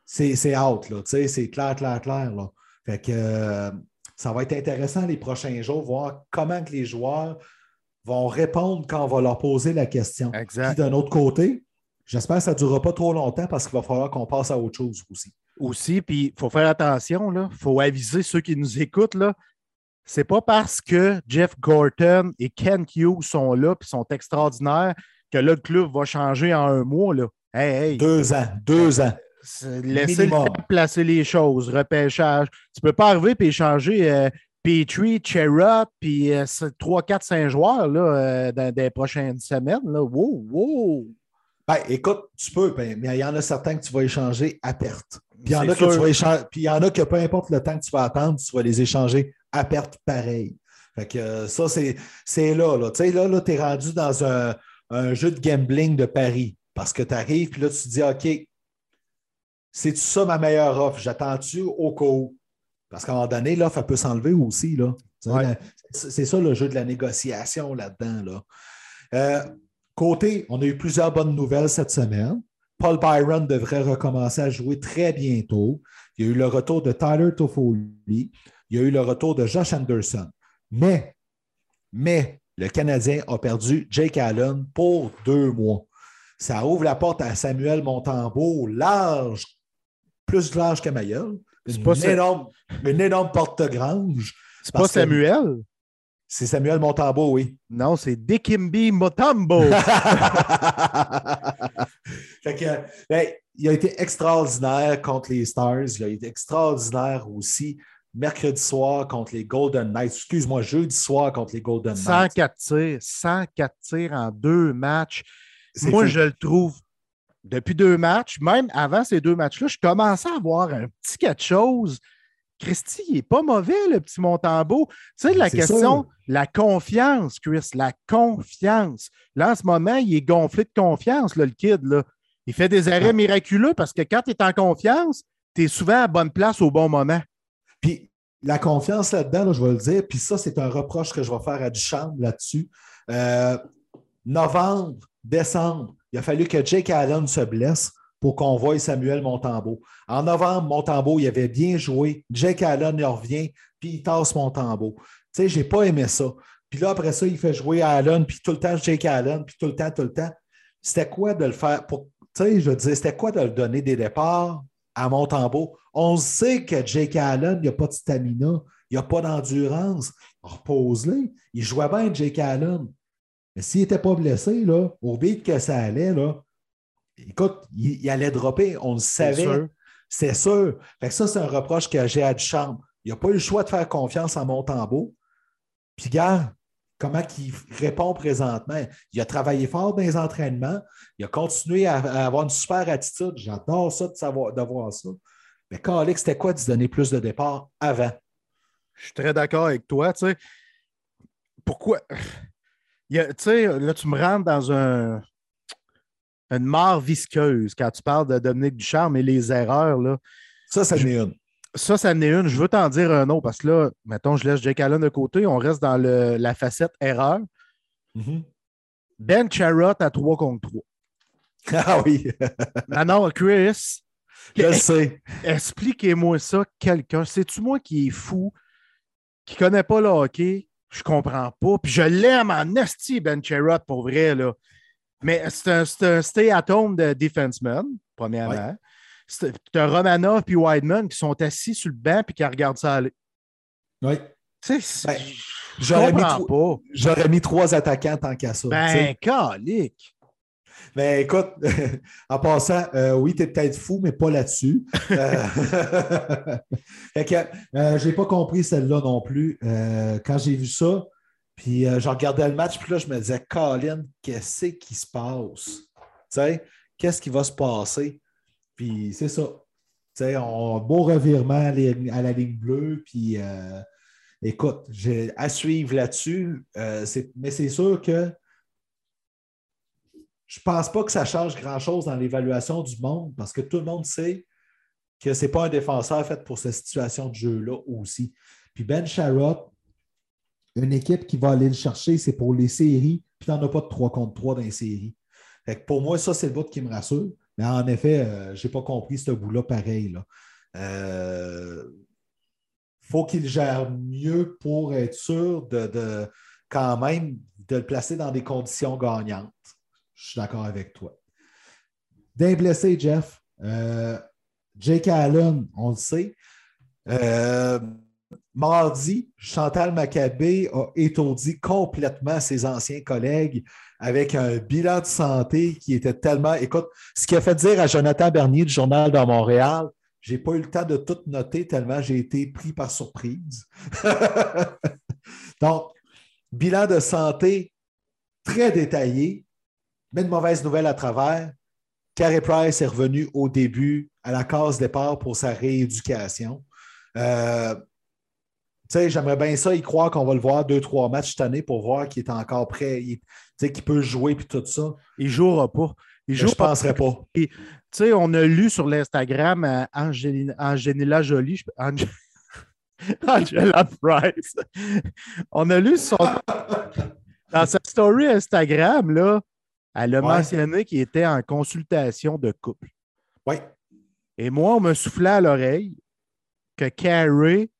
c'est c'est out, là, tu sais, c'est clair, clair, clair, là. Fait que euh, ça va être intéressant les prochains jours, voir comment que les joueurs vont répondre quand on va leur poser la question. Puis Exact. d'un autre côté, j'espère que ça ne durera pas trop longtemps parce qu'il va falloir qu'on passe à autre chose aussi. aussi, puis il faut faire attention, il faut aviser ceux qui nous écoutent. Là. C'est pas parce que Jeff Gorton et Ken Hughes sont là et sont extraordinaires que là, le club va changer en un mois. Là. Hey, hey, Deux ans, deux ans. Laissez le placer les choses, repêchage. Tu peux pas arriver et échanger euh, Petrie, Cherrott, puis euh, c'est trois, quatre, cinq joueurs là, euh, dans, les prochaines semaines. Là. Wow, wow! Ben, écoute, tu peux, ben, mais il y en a certains que tu vas échanger à perte. Puis il y en a que tu sûr. vas échanger, puis il y en a que peu importe le temps que tu vas attendre, tu vas les échanger à perte pareil. Fait que euh, ça, c'est c'est là, là. Tu sais, là, là tu es rendu dans un, un jeu de gambling de Paris. Parce que tu arrives, puis là, tu te dis, OK, c'est ça ma meilleure offre? J'attends-tu au cas où? Parce qu'à un moment donné, l'offre, elle peut s'enlever aussi, là. Ouais. c'est ça le jeu de la négociation là-dedans, là. Euh, Côté, on a eu plusieurs bonnes nouvelles cette semaine. Paul Byron devrait recommencer à jouer très bientôt. Il y a eu le retour de Tyler Toffoli. Il y a eu le retour de Josh Anderson. Mais, mais, le Canadien a perdu Jake Allen pour deux mois. Ça ouvre la porte à Samuel Montembeau, large, plus large gueule. Une, pas énorme, une énorme porte-grange. C'est pas Samuel? C'est Samuel Montembeau, oui. Non, c'est Dikimbi Motambo. (laughs) fait que, ben, il a été extraordinaire contre les Stars. Il a été extraordinaire aussi mercredi soir contre les Golden Knights. Excuse-moi, jeudi soir contre les Golden Knights. 104 tirs, 104 tirs en deux matchs. Moi, je le trouve depuis deux matchs, même avant ces deux matchs-là, je commençais à avoir un petit quelque chose. Christy, il n'est pas mauvais, le petit Montembeau. Tu sais, la question, la confiance, Chris, la confiance. Là, en ce moment, il est gonflé de confiance, le kid. Là. Il fait des arrêts miraculeux parce que quand tu es en confiance, tu es souvent à bonne place au bon moment. Puis la confiance là-dedans, je vais le dire, puis ça, c'est un reproche que je vais faire à Duchamp là-dessus. Euh, novembre, décembre, il a fallu que Jake Allen se blesse pour qu'on voie Samuel Montembeau. En novembre, Montembeau, il avait bien joué. Jake Allen, il revient, puis il tasse Montembeau. Tu sais, je n'ai pas aimé ça. Puis là, après ça, il fait jouer Allen, puis tout le temps Jake Allen, puis tout le temps, tout le temps. C'était quoi de le faire pour. Tu sais, je disais, c'était quoi de le donner des départs à Montembeau? On sait que Jake Allen, il n'y a pas de stamina, il n'y a pas d'endurance. Repose-les. Il jouait bien, Jake Allen. Mais s'il n'était pas blessé, là, au vite que ça allait, là, écoute, il, allait dropper, on le savait. C'est sûr. Fait que ça, c'est un reproche que j'ai à Duchamp. Il n'a pas eu le choix de faire confiance en Montembeau. Puis, gars, comment il répond présentement? Il a travaillé fort dans les entraînements. Il a continué à, avoir une super attitude. J'adore ça de, savoir, de voir ça. Mais Alex, c'était quoi de se donner plus de départ avant? Je suis très d'accord avec toi. Tu sais, pourquoi? Tu sais, là, tu me rentres dans un, une mare visqueuse quand tu parles de Dominique Ducharme et les erreurs. Là. Ça, ça n'est une. Ça, ça n'est une. Je veux t'en dire un autre parce que là, mettons, je laisse Jake Allen de côté. On reste dans le, la facette erreur. Mm-hmm. Ben Charrot à 3 contre 3. (laughs) Ah oui. (laughs) non, Chris. Je sais. Expliquez-moi ça, quelqu'un. C'est-tu moi qui est fou, qui ne connaît pas le hockey? Je comprends pas. Puis je l'aime en esti, Ben Charrot, pour vrai, là. Mais c'est un, stay-at-home de defenseman, premièrement. C'est un Romanov et Wideman qui sont assis sur le banc et qui regardent ça aller. Oui. Tu sais, ben, j'aurais mis, pas. J'aurais mis trois attaquants tant qu'à ça. Ben, calique. Mais écoute, (laughs) en passant, euh, oui, tu es peut-être fou, mais pas là-dessus. euh, (laughs) fait que euh, pas compris celle-là non plus. Quand j'ai vu ça, puis je regardais le match, puis là, je me disais, Colin, qu'est-ce qui se passe? Tu sais, qu'est-ce qui va se passer? Puis c'est ça. Tu sais, beau revirement à la ligne bleue, puis écoute, j'ai à suivre là-dessus. mais c'est sûr que je ne pense pas que ça change grand-chose dans l'évaluation du monde parce que tout le monde sait que ce n'est pas un défenseur fait pour cette situation de jeu-là aussi. Puis Ben Sharrott, une équipe qui va aller le chercher, c'est pour les séries, puis tu n'en as pas de 3 contre 3 dans les séries. pour moi, ça, c'est le bout qui me rassure. Mais en effet, euh, je n'ai pas compris ce bout-là pareil. Il euh, faut qu'il gère mieux pour être sûr de, de, quand même de le placer dans des conditions gagnantes. Je suis d'accord avec toi. D'un blessé, Jeff. Euh, Jake Allen, on le sait. Euh, mardi, Chantal Maccabé a étourdi complètement ses anciens collègues avec un bilan de santé qui était tellement. Écoute, ce qui a fait dire à Jonathan Bernier du Journal de Montréal, j'ai pas eu le temps de tout noter tellement j'ai été pris par surprise. (laughs) Donc, bilan de santé très détaillé, mais une mauvaise nouvelle à travers. Carey Price est revenu au début à la case départ pour sa rééducation. Euh, j'aimerais bien ça, y croire qu'on va le voir deux, trois matchs cette année pour voir qu'il est encore prêt, qu'il peut jouer et tout ça. Il ne jouera pas. Il je ne penserais pas. on a lu sur l'Instagram euh, Angela Jolie. (laughs) Angela Price. on a lu son. (laughs) Dans sa story Instagram, là, elle a mentionné qu'il était en consultation de couple. Oui. Et moi, on me soufflait à l'oreille que Carrie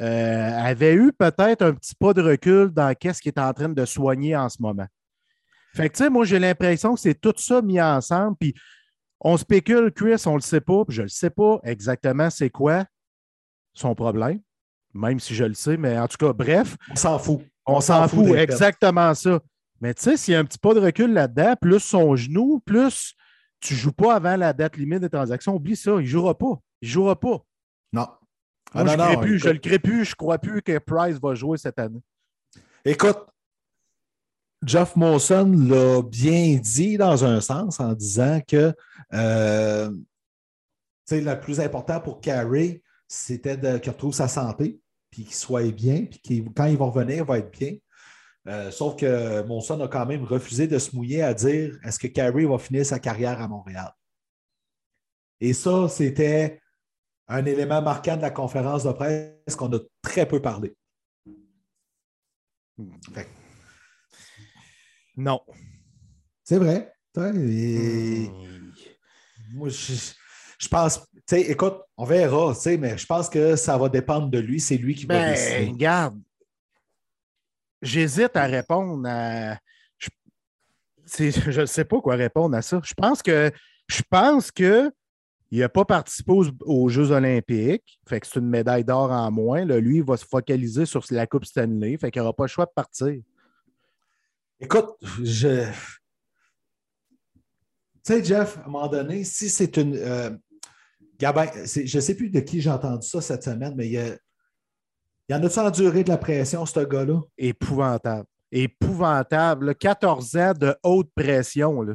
euh, avait eu peut-être un petit pas de recul dans qu'est-ce qu'il est en train de soigner en ce moment. Fait que, tu sais, moi, j'ai l'impression que c'est tout ça mis ensemble. Puis on spécule, Chris, on ne le sait pas, puis je ne le sais pas exactement c'est quoi son problème, même si je le sais, mais en tout cas, bref. On s'en fout. On, s'en fout, exactement ça. Mais tu sais, s'il y a un petit pas de recul là-dedans, plus son genou, plus tu ne joues pas avant la date limite des transactions, oublie ça, il ne jouera pas. Il ne jouera pas. Non. Moi, je ne plus, je le crée plus, je ne crois plus que Price va jouer cette année. Écoute, Jeff Monson l'a bien dit dans un sens en disant que euh, le plus important pour Carey, c'était qu'il retrouve sa santé, puis qu'il soit bien, puis quand il va revenir, il va être bien. Euh, sauf que Monson a quand même refusé de se mouiller à dire est-ce que Carey va finir sa carrière à Montréal? Et ça, c'était un élément marquant de la conférence de presse qu'on a très peu parlé. Non. C'est vrai. Hmm. Moi, je, pense, tu sais, écoute, on verra, mais je pense que ça va dépendre de lui. C'est lui qui va ben, décider. Regarde, j'hésite à répondre à. (laughs) Je ne sais pas quoi répondre à ça. Je pense que je pense que il n'a pas participé aux, Jeux olympiques. Fait que c'est une médaille d'or en moins. lui, il va se focaliser sur la Coupe Stanley. Fait qu'il n'aura pas le choix de partir. Écoute, je. Tu sais, Jeff, à un moment donné, si c'est une. Euh, Gabin, je ne sais plus de qui j'ai entendu ça cette semaine, mais il y, a, y en a-tu enduré de la pression, ce gars-là? Épouvantable. Épouvantable. 14 ans de haute pression. Là.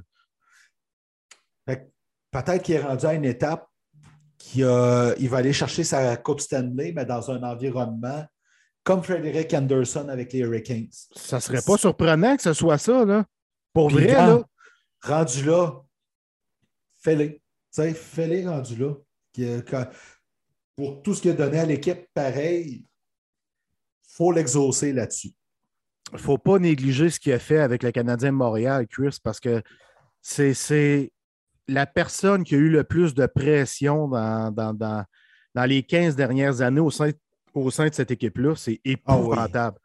Peut-être qu'il est rendu à une étape qu'il va aller chercher sa Coupe Stanley, mais dans un environnement comme Frederick Anderson avec les Hurricanes. Ça serait pas surprenant que ce soit ça, là. Pour vrai, là. Rendu là, fais-les. Fais-les rendu là. Pour tout ce qu'il a donné à l'équipe, pareil, il faut l'exaucer là-dessus. Il ne faut pas négliger ce qu'il a fait avec le Canadien de Montréal, Chris, parce que c'est la personne qui a eu le plus de pression dans, dans, dans les 15 dernières années au sein au sein de cette équipe-là, c'est ah épouvantable.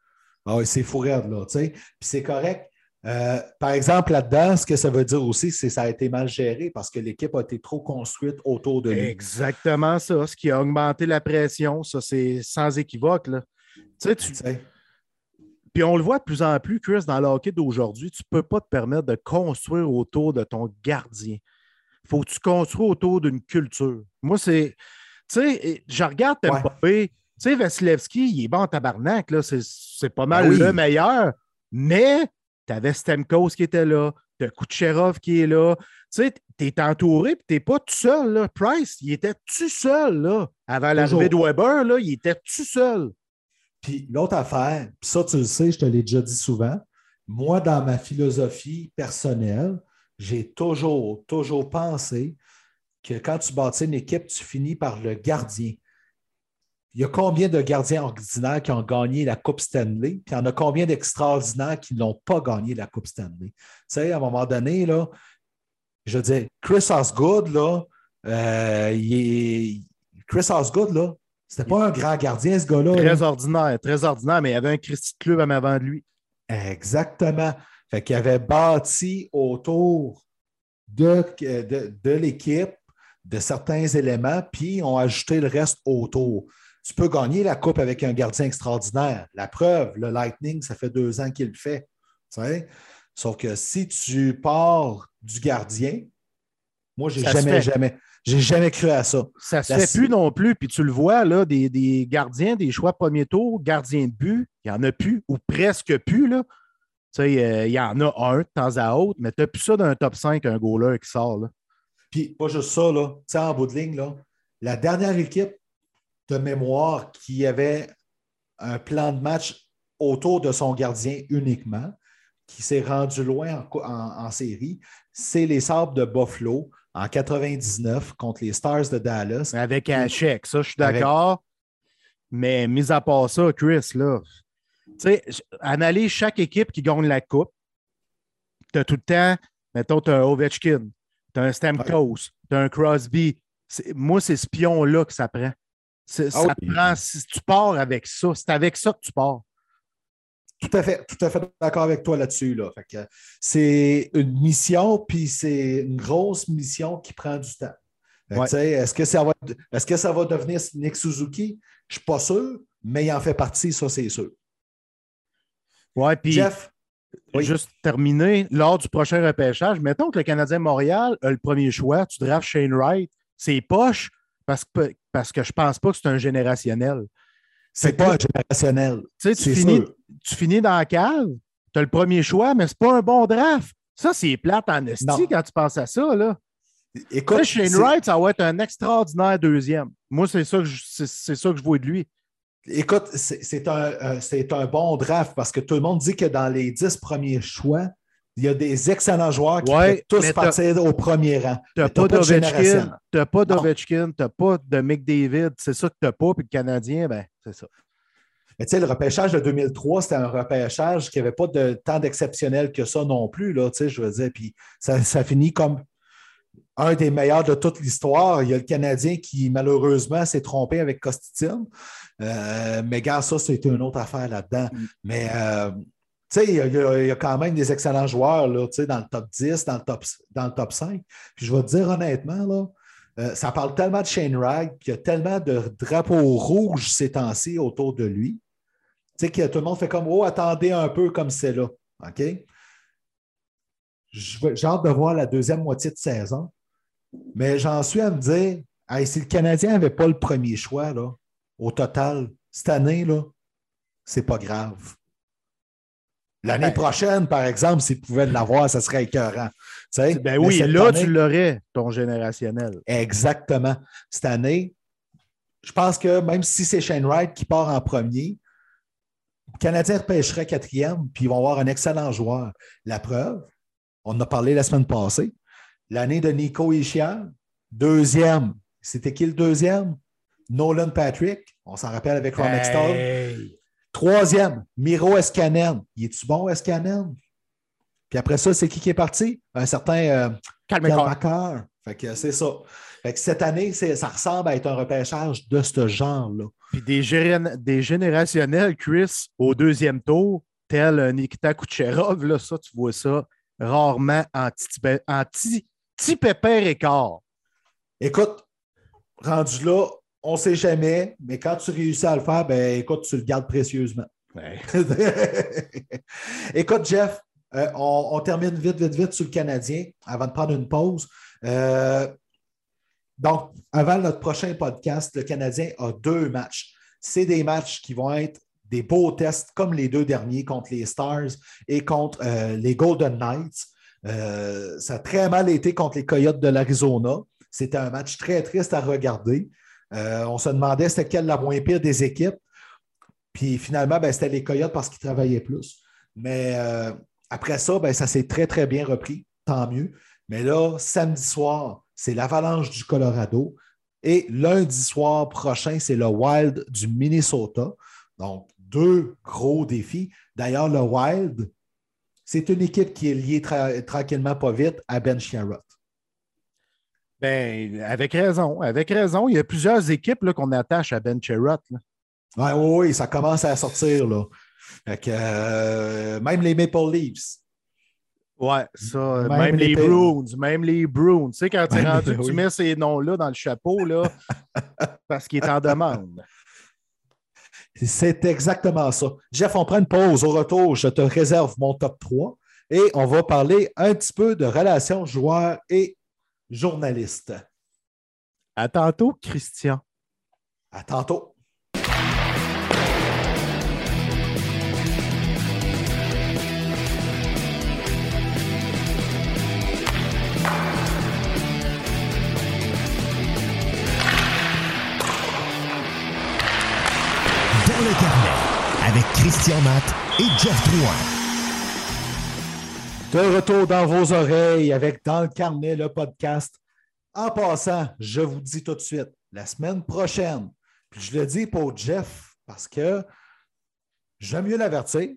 Ah oui, c'est fou là, tu sais. Puis c'est correct. Euh, par exemple, là-dedans, ce que ça veut dire aussi, c'est que ça a été mal géré parce que l'équipe a été trop construite autour de lui. Exactement ça. Ce qui a augmenté la pression, ça, c'est sans équivoque. Là. Tu sais, tu... Puis on le voit de plus en plus, Chris, dans le hockey d'aujourd'hui, tu ne peux pas te permettre de construire autour de ton gardien. Il faut que tu construis autour d'une culture. Moi, c'est. Tu sais, je regarde tu sais, Vasilevski, il est bon en tabarnak, là. C'est pas mal ben le meilleur. Mais tu avais Stemkos qui était là, tu as Kucherov qui est là. Tu sais, tu es entouré, puis tu n'es pas tout seul, là. Price, il était tout seul, là. Avant l'arrivée de Weber, là, il était tout seul. Puis l'autre affaire, puis ça, tu le sais, je te l'ai déjà dit souvent. Moi, dans ma philosophie personnelle, j'ai toujours, toujours pensé que quand tu bâtis une équipe, tu finis par le gardien il y a combien de gardiens ordinaires qui ont gagné la Coupe Stanley, puis il y en a combien d'extraordinaires qui n'ont pas gagné la Coupe Stanley? Tu sais, à un moment donné, là, je dire, Chris Osgood, là, euh, il Chris Osgood, là, c'était pas un grand gardien, ce gars-là. Très ordinaire, très ordinaire, mais il y avait un Christy Club à avant de lui. Exactement. Fait qu'il avait bâti autour de, de, de l'équipe de certains éléments, puis ont ajouté le reste autour tu peux gagner la coupe avec un gardien extraordinaire. La preuve, le Lightning, ça fait deux ans qu'il le fait. Sauf que si tu pars du gardien, moi, j'ai jamais, jamais, j'ai jamais cru à ça. Ça se fait plus non plus. Puis tu le vois, là, des, gardiens, des choix premier tour, gardiens de but, il n'y en a plus, ou presque plus. Là. Euh, il y en a un de temps à autre, mais tu n'as plus ça d'un top 5, un goaler qui sort. Là. Puis pas juste ça, là. en bout de ligne, là, la dernière équipe de mémoire qui avait un plan de match autour de son gardien uniquement, qui s'est rendu loin en, série, c'est les Sabres de Buffalo en 99 contre les Stars de Dallas. Avec un chèque, ça, je suis d'accord. Mais mis à part ça, Chris, là, tu sais, analyse chaque équipe qui gagne la coupe. Tu as tout le temps, mettons, tu as un Ovechkin, tu as un Stamkos, tu as un Crosby. Moi, c'est ce pion-là que ça prend. Ça prend, si tu pars avec ça, c'est avec ça que tu pars. Tout à fait, tout à fait d'accord avec toi là-dessus. Là. c'est une mission, puis c'est une grosse mission qui prend du temps. Est-ce que, ça va, est que ça va devenir Nick Suzuki? Je ne suis pas sûr, mais il en fait partie, ça, c'est sûr. Ouais, puis. Jeff? Juste terminer, lors du prochain repêchage, mettons que le Canadien Montréal a le premier choix, tu drafts Shane Wright, c'est poche parce que, parce que je ne pense pas que c'est un générationnel. C'est pas un générationnel. Tu, finis, tu finis dans la cave, tu as le premier choix, mais c'est pas un bon draft. Ça, c'est plate en esti quand tu penses à ça. Là. Écoute, Shane Wright, ça va être un extraordinaire deuxième. Moi, c'est ça, que je, c'est, ça que je vois de lui. Écoute, c'est, un, c'est un bon draft parce que tout le monde dit que dans les dix premiers choix, il y a des excellents joueurs qui peuvent tous partir au premier rang. Tu n'as pas d'Ovechkin, tu n'as pas d'Ovechkin, tu n'as pas de McDavid. C'est ça que tu n'as pas. Puis le Canadien, ben, c'est ça. Mais tu sais, le repêchage de 2003, c'était un repêchage qui n'avait pas de temps d'exceptionnel que ça non plus, là, tu sais, je veux dire. Puis ça, ça finit comme un des meilleurs de toute l'histoire. Il y a le Canadien qui, malheureusement, s'est trompé avec Costitine. Euh, mais gars, ça, c'était une autre affaire là-dedans. Mm. Mais euh, il, y, a quand même des excellents joueurs là, dans le top 10, dans le top, dans le top 5. Puis je vais te dire honnêtement, là, euh, ça parle tellement de Shane Wright, qu'il y a tellement de drapeaux rouges ces temps-ci autour de lui. Tu sais, que tout le monde fait comme Oh, attendez un peu comme c'est là. OK? J'ai hâte de voir la deuxième moitié de saison. Mais j'en suis à me dire, si le Canadien n'avait pas le premier choix, là, au total, cette année, là, c'est pas grave. L'année prochaine, par exemple, s'il pouvait l'avoir, ça serait écœurant. ben oui, là, tu l'aurais, ton générationnel. Exactement. Cette année, je pense que même si c'est Shane Wright qui part en premier, le Canadien repêcherait quatrième, puis ils vont avoir un excellent joueur. La preuve, on en a parlé la semaine passée, L'année de Nico Ishian, deuxième. C'était qui le deuxième? Nolan Patrick. On s'en rappelle avec Ron hey. Troisième, Miro Escanen. Il est-tu bon, Escanen? Puis après ça, c'est qui qui est parti? Un certain euh, Fait que c'est ça. Fait que cette année, ça ressemble à être un repêchage de ce genre-là. Puis des, des générationnels, Chris, au deuxième tour, tel Nikita Kucherov, là, ça, tu vois ça rarement anti petit pépère écart. Écoute, rendu là, on ne sait jamais, mais quand tu réussis à le faire, ben écoute, tu le gardes précieusement. (laughs) écoute, Jeff, euh, on, termine vite, vite, vite sur le Canadien avant de prendre une pause. Euh, donc, avant notre prochain podcast, le Canadien a deux matchs. C'est des matchs qui vont être des beaux tests comme les deux derniers contre les Stars et contre euh, les Golden Knights. Euh, ça a très mal été contre les Coyotes de l'Arizona. C'était un match très triste à regarder. Euh, on se demandait c'était quelle la moins pire des équipes. Puis finalement, ben, c'était les Coyotes parce qu'ils travaillaient plus. Mais euh, après ça, ben, ça s'est très, très bien repris. Tant mieux. Mais là, samedi soir, c'est l'Avalanche du Colorado. Et lundi soir prochain, c'est le Wild du Minnesota. Donc, deux gros défis. D'ailleurs, le Wild, c'est une équipe qui est liée tranquillement pas vite à Ben Sherrod. Ben, avec raison. Avec raison. Il y a plusieurs équipes qu'on attache à Ben Sherrod. Oui, oui, ça commence à sortir. Là. Euh, même les Maple Leafs. Ouais, ça. Même, les, Bruins. Même les Bruins. Tu sais, quand tu es rendu, tu mets ces noms-là dans le chapeau, là, (laughs) parce qu'il est en demande. C'est exactement ça. Jeff, on prend une pause. Au retour, je te réserve mon top 3 et on va parler un petit peu de relations joueurs et journalistes. À tantôt, Christian. À tantôt. le carnet avec Christian Matt et Jeff Drouin. De retour dans vos oreilles avec Dans le carnet, le podcast. En passant, je vous dis tout de suite, la semaine prochaine, puis je le dis pour Jeff parce que j'aime mieux l'avertir.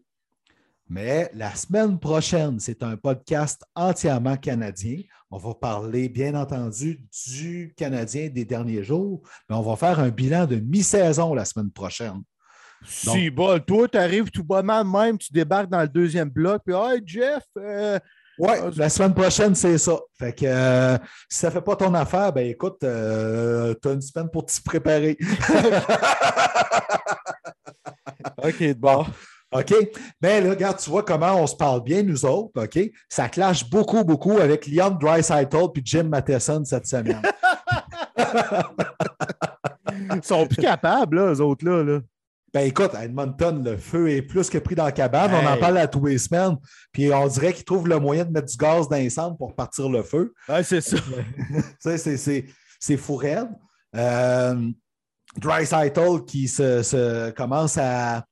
Mais la semaine prochaine, c'est un podcast entièrement canadien. On va parler, bien entendu, du Canadien des derniers jours, mais on va faire un bilan de mi-saison la semaine prochaine. Si, bon, toi, tu arrives tout bonnement même, tu débarques dans le deuxième bloc, puis Hey, Jeff! Euh, oui, la semaine prochaine, c'est ça. Fait que euh, si ça ne fait pas ton affaire, ben écoute, euh, tu as une semaine pour t'y préparer. (laughs) OK, bon. OK? Mais là, regarde, tu vois comment on se parle bien, nous autres, OK? Ça clash beaucoup, beaucoup avec Leon Dreisaitl et Jim Matheson cette semaine. (laughs) Ils sont plus capables, là, eux autres-là. Là. Ben écoute, à Edmonton, le feu est plus que pris dans la cabane. On en parle à tous les semaines. Puis on dirait qu'ils trouvent le moyen de mettre du gaz dans les pour partir le feu. Ouais, c'est ça. (laughs) c'est fou raide. Euh, Dry qui se, commence à.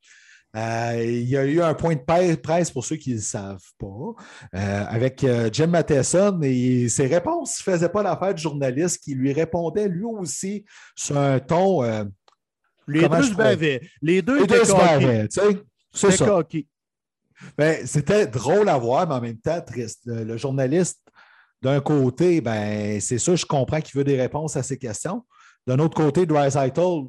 il y a eu un point de presse pour ceux qui ne le savent pas, euh, avec euh, Jim Matheson et ses réponses ne faisaient pas l'affaire du journaliste qui lui répondait lui aussi sur un ton les deux se bavaient. Les deux, Les deux se bavaient, tu sais. C'est ça. Ben, c'était drôle à voir, mais en même temps triste. Le, journaliste, d'un côté, ben, c'est sûr, je comprends qu'il veut des réponses à ces questions. D'un autre côté, Dreisaitl,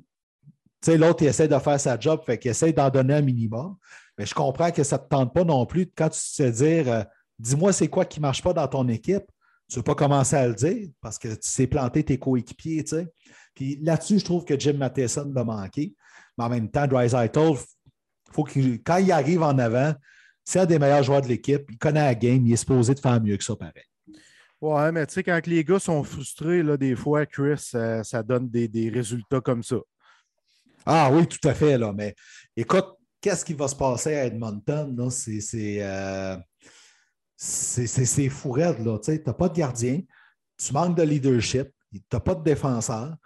l'autre, il essaie de faire sa job, fait qu'il essaie d'en donner un minimum. Mais je comprends que ça ne te tente pas non plus quand tu te dire euh, dis-moi c'est quoi qui ne marche pas dans ton équipe. Tu ne veux pas commencer à le dire parce que tu sais planter tes coéquipiers. Tu sais. Puis là-dessus, je trouve que Jim Matheson l'a manqué. Mais en même temps, Dreisaitl, faut qu'il, quand il arrive en avant, c'est un des meilleurs joueurs de l'équipe. Il connaît la game. Il est supposé de faire mieux que ça, pareil. Ouais, mais tu sais, quand les gars sont frustrés, là, des fois, Chris, ça, donne des, résultats comme ça. Ah oui, tout à fait. Là. Mais écoute, qu'est-ce qui va se passer à Edmonton? C'est, c'est, euh, c'est, fou raide. Tu n'as pas de gardien, tu manques de leadership, tu n'as pas de défenseur.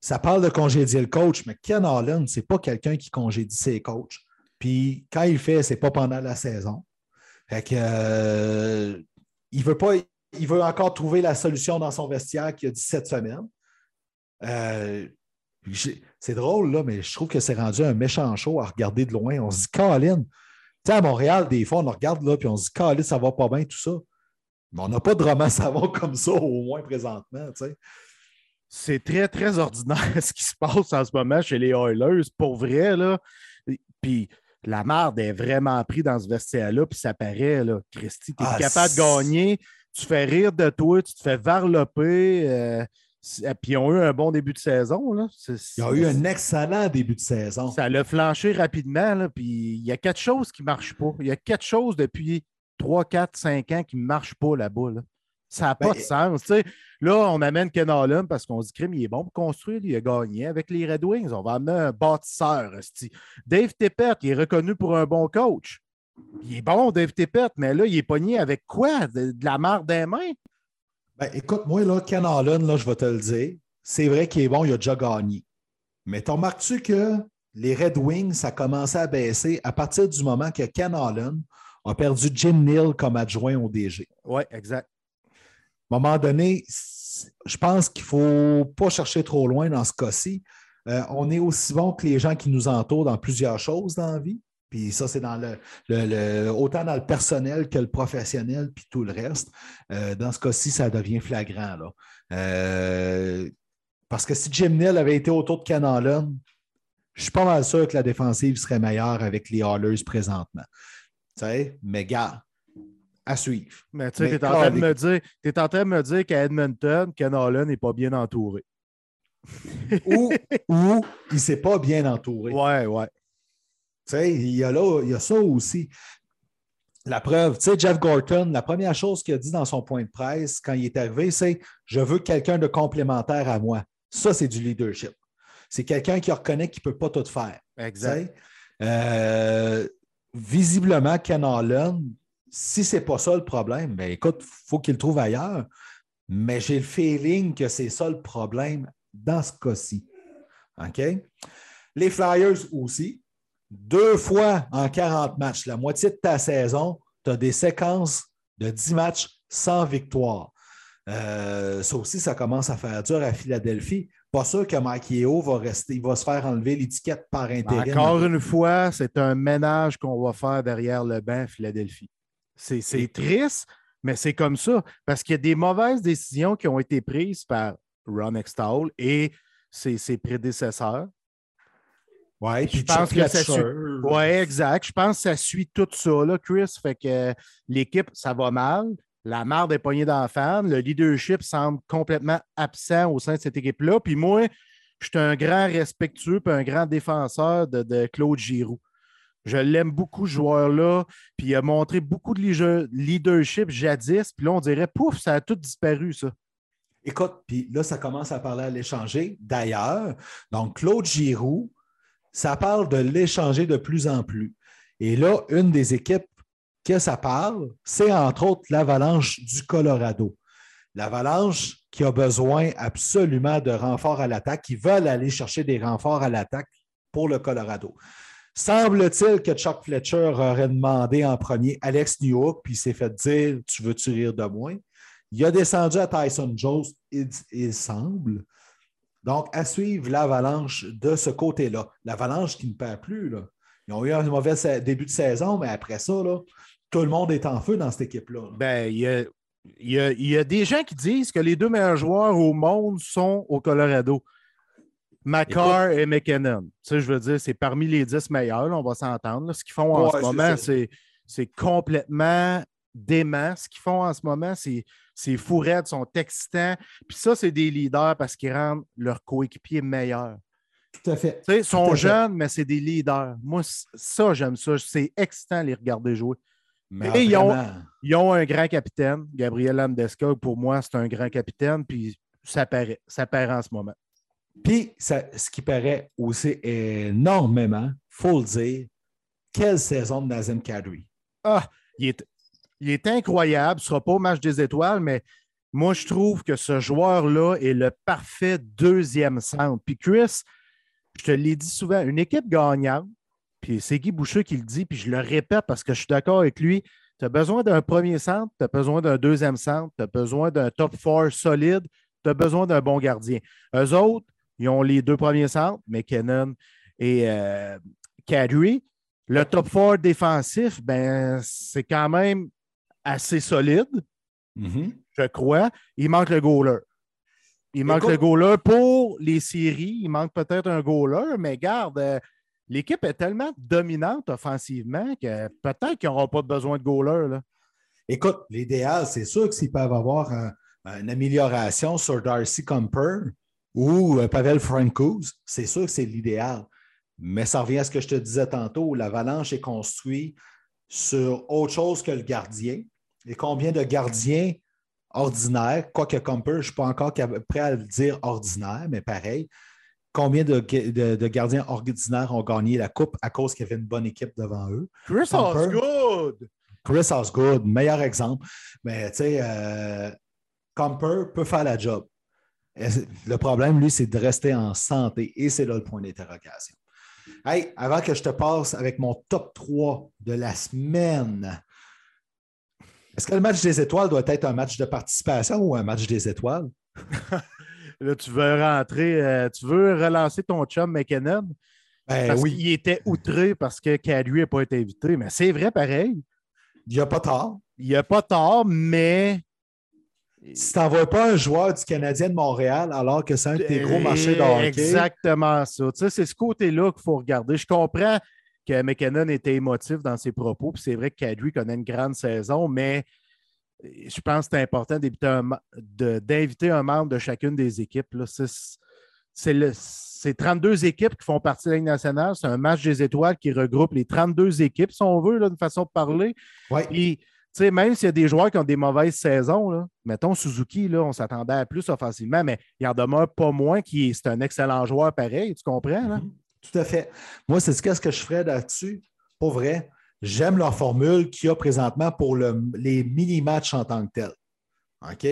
Ça parle de congédier le coach, mais Ken Allen, ce n'est pas quelqu'un qui congédie ses coachs. Puis quand il fait, ce n'est pas pendant la saison. Fait que, euh, il veut pas, il veut encore trouver la solution dans son vestiaire qui a 17 semaines. Euh, c'est drôle, là, mais je trouve que c'est rendu un méchant show à regarder de loin. On se dit, Colin, tu à Montréal, des fois, on regarde là, puis on se dit, Colin, ça va pas bien, tout ça. Mais on n'a pas de roman savon comme ça, au moins présentement. Tu sais c'est très, très ordinaire (laughs) ce qui se passe en ce moment chez les Oilers, pour vrai. Là. Puis la marde est vraiment prise dans ce vestiaire-là, puis ça paraît, là, Christy, tu es ah, capable de gagner, tu fais rire de toi, tu te fais varloper. Euh, puis ils ont eu un bon début de saison. Là. Ils ont eu un excellent début de saison. Ça l'a flanché rapidement. Là, puis il y a quelque chose qui ne marche pas. Il y a quelque chose depuis 3, 4, 5 ans qui ne marche pas là-bas. Là. Ça n'a pas ben, de sens. Là, on amène Ken Allen parce qu'on se dit qu'il est bon pour construire, il a gagné avec les Red Wings. On va amener un bâtisseur. Dave Tippett, il est reconnu pour un bon coach. Il est bon, Dave Tippett, mais là, il est pogné avec quoi? De, la marre des mains? Ben, écoute, moi, là, Ken Allen, là, je vais te le dire, c'est vrai qu'il est bon, il a déjà gagné. Mais t'en remarques-tu que les Red Wings, ça a commencé à baisser à partir du moment que Ken Allen a perdu Jim Neal comme adjoint au DG? Oui, exact à un moment donné, je pense qu'il ne faut pas chercher trop loin dans ce cas-ci. Euh, on est aussi bon que les gens qui nous entourent dans plusieurs choses dans la vie. Puis ça, c'est dans le, autant dans le personnel que le professionnel, puis tout le reste. Euh, dans ce cas-ci, ça devient flagrant. Là. Euh, parce que si Jim Neal avait été autour de Ken Allen, je suis pas mal sûr que la défensive serait meilleure avec les Hallers présentement. Tu sais, mais gars, à suivre. Mais tu sais, tu es, en train de me dire, es en train de me dire qu'à Edmonton, Ken n'est pas bien entouré. ou, ou il ne s'est pas bien entouré. Ouais, ouais. Tu sais, il y, a là, il y a ça aussi. La preuve, tu sais, Jeff Gorton, la première chose qu'il a dit dans son point de presse quand il est arrivé, c'est Je veux quelqu'un de complémentaire à moi. Ça, c'est du leadership. C'est quelqu'un qui reconnaît qu'il ne peut pas tout faire. Exact. Euh, visiblement, Ken Allen, si ce n'est pas ça le problème, ben écoute, faut qu'il le trouve ailleurs. Mais j'ai le feeling que c'est ça le problème dans ce cas-ci. OK? Les Flyers aussi, deux fois en 40 matchs, la moitié de ta saison, tu as des séquences de 10 matchs sans victoire. Euh, ça aussi, ça commence à faire dur à Philadelphie. pas sûr que Mike Yeo va rester, il va se faire enlever l'étiquette par intérêt. Encore une fois, c'est un ménage qu'on va faire derrière le banc Philadelphie. C'est triste, mais c'est comme ça. Parce qu'il y a des mauvaises décisions qui ont été prises par Ron Extall et ses, prédécesseurs. Oui, je pense que ça suit. Oui, exact. Je pense que ça suit tout ça, là, Chris. Fait que l'équipe, ça va mal. La marde est poignée fan. Le leadership semble complètement absent au sein de cette équipe-là. Puis moi, je suis un grand respectueux et un grand défenseur de, Claude Giroux. Je l'aime beaucoup, ce joueur-là. Puis il a montré beaucoup de leadership jadis. Puis là, on dirait, pouf, ça a tout disparu, ça. Écoute, puis là, ça commence à parler à l'échanger. D'ailleurs, donc Claude Giroux, ça parle de l'échanger de plus en plus. Et là, une des équipes que ça parle, c'est entre autres l'Avalanche du Colorado. L'Avalanche qui a besoin absolument de renforts à l'attaque, qui veulent aller chercher des renforts à l'attaque pour le Colorado. Semble-t-il que Chuck Fletcher aurait demandé en premier Alex Newhook, puis il s'est fait dire Tu veux-tu rire de moi? Il a descendu à Tyson Jones, il, semble. Donc, à suivre l'avalanche de ce côté-là. L'avalanche qui ne perd plus. Là. Ils ont eu un mauvais début de saison, mais après ça, tout le monde est en feu dans cette équipe-là. Ben, il y a, des gens qui disent que les deux meilleurs joueurs au monde sont au Colorado. McCarr et McKinnon. Tu sais, je veux dire, c'est parmi les dix meilleurs, on va s'entendre. Ce qu'ils font en ce moment, c'est complètement dément. Ce qu'ils font en ce moment, c'est fourrettes, sont excitants. Puis ça, c'est des leaders parce qu'ils rendent leurs coéquipiers meilleurs. Tout à fait. ils sont jeunes, mais c'est des leaders. Moi, ça, j'aime ça. C'est excitant les regarder jouer. Mais ils ont, ils ont, un grand capitaine, Gabriel Landeskog. Pour moi, c'est un grand capitaine, puis ça paraît, ça paraît en ce moment. Puis, ce qui paraît aussi énormément, il faut le dire, quelle saison de Nazem Kadri. Ah, il est, il est incroyable. Ce ne sera pas au match des étoiles, mais moi, je trouve que ce joueur-là est le parfait deuxième centre. Puis Chris, je te l'ai dit souvent, une équipe gagnante, puis c'est Guy Boucher qui le dit, puis je le répète parce que je suis d'accord avec lui. Tu as besoin d'un premier centre, tu as besoin d'un deuxième centre, tu as besoin d'un top four solide, tu as besoin d'un bon gardien. Eux autres, ils ont les deux premiers centres, McKinnon et euh, Kadri. Le top four défensif, ben, c'est quand même assez solide, mm-hmm. je crois. Il manque le goaler. Il manque le goaler pour les séries. Il manque peut-être un goaler, mais garde, euh, l'équipe est tellement dominante offensivement que peut-être qu'ils n'auront pas besoin de goaler. Là. Écoute, l'idéal, c'est sûr que s'ils peuvent avoir une amélioration sur Darcy Comper ou euh, Pavel Francouz, c'est sûr que c'est l'idéal. Mais ça revient à ce que je te disais tantôt, l'avalanche est construite sur autre chose que le gardien. Et combien de gardiens ordinaires, quoique Comper, je ne suis pas encore prêt à le dire ordinaire, mais pareil, combien de, gardiens ordinaires ont gagné la Coupe à cause qu'il y avait une bonne équipe devant eux? Chris Osgood! Chris Osgood, meilleur exemple. Mais tu sais, euh, Comper peut faire la job. Le problème, lui, c'est de rester en santé et c'est là le point d'interrogation. Hey, avant que je te passe avec mon top 3 de la semaine, est-ce que le match des étoiles doit être un match de participation ou un match des étoiles? (laughs) Là, tu veux rentrer, euh, tu veux relancer ton chum McKinnon? Ben, oui. Il était outré parce que Cadry n'a pas été invité. Mais c'est vrai pareil. Il n'y a pas tort. Il n'y a pas tort, mais. Si tu n'envoies pas un joueur du Canadien de Montréal alors que c'est un de tes gros marchés de hockey. Exactement ça. Tu sais, c'est ce côté-là qu'il faut regarder. Je comprends que McKinnon était émotif dans ses propos, puis c'est vrai que Kadri connaît une grande saison, mais je pense que c'est important d'inviter un, membre de chacune des équipes. C'est 32 équipes qui font partie de la Ligue nationale. C'est un match des étoiles qui regroupe les 32 équipes, si on veut, d'une façon de parler. Ouais. Même s'il y a des joueurs qui ont des mauvaises saisons, là, mettons Suzuki, là, on s'attendait à plus offensivement, mais il en demeure pas moins qui c'est un excellent joueur pareil, tu comprends? Là? Mm-hmm. Tout à fait. Moi, c'est ce que je ferais là-dessus. Pour vrai, J'aime leur formule qu'il y a présentement pour les mini-matchs en tant que tel. OK?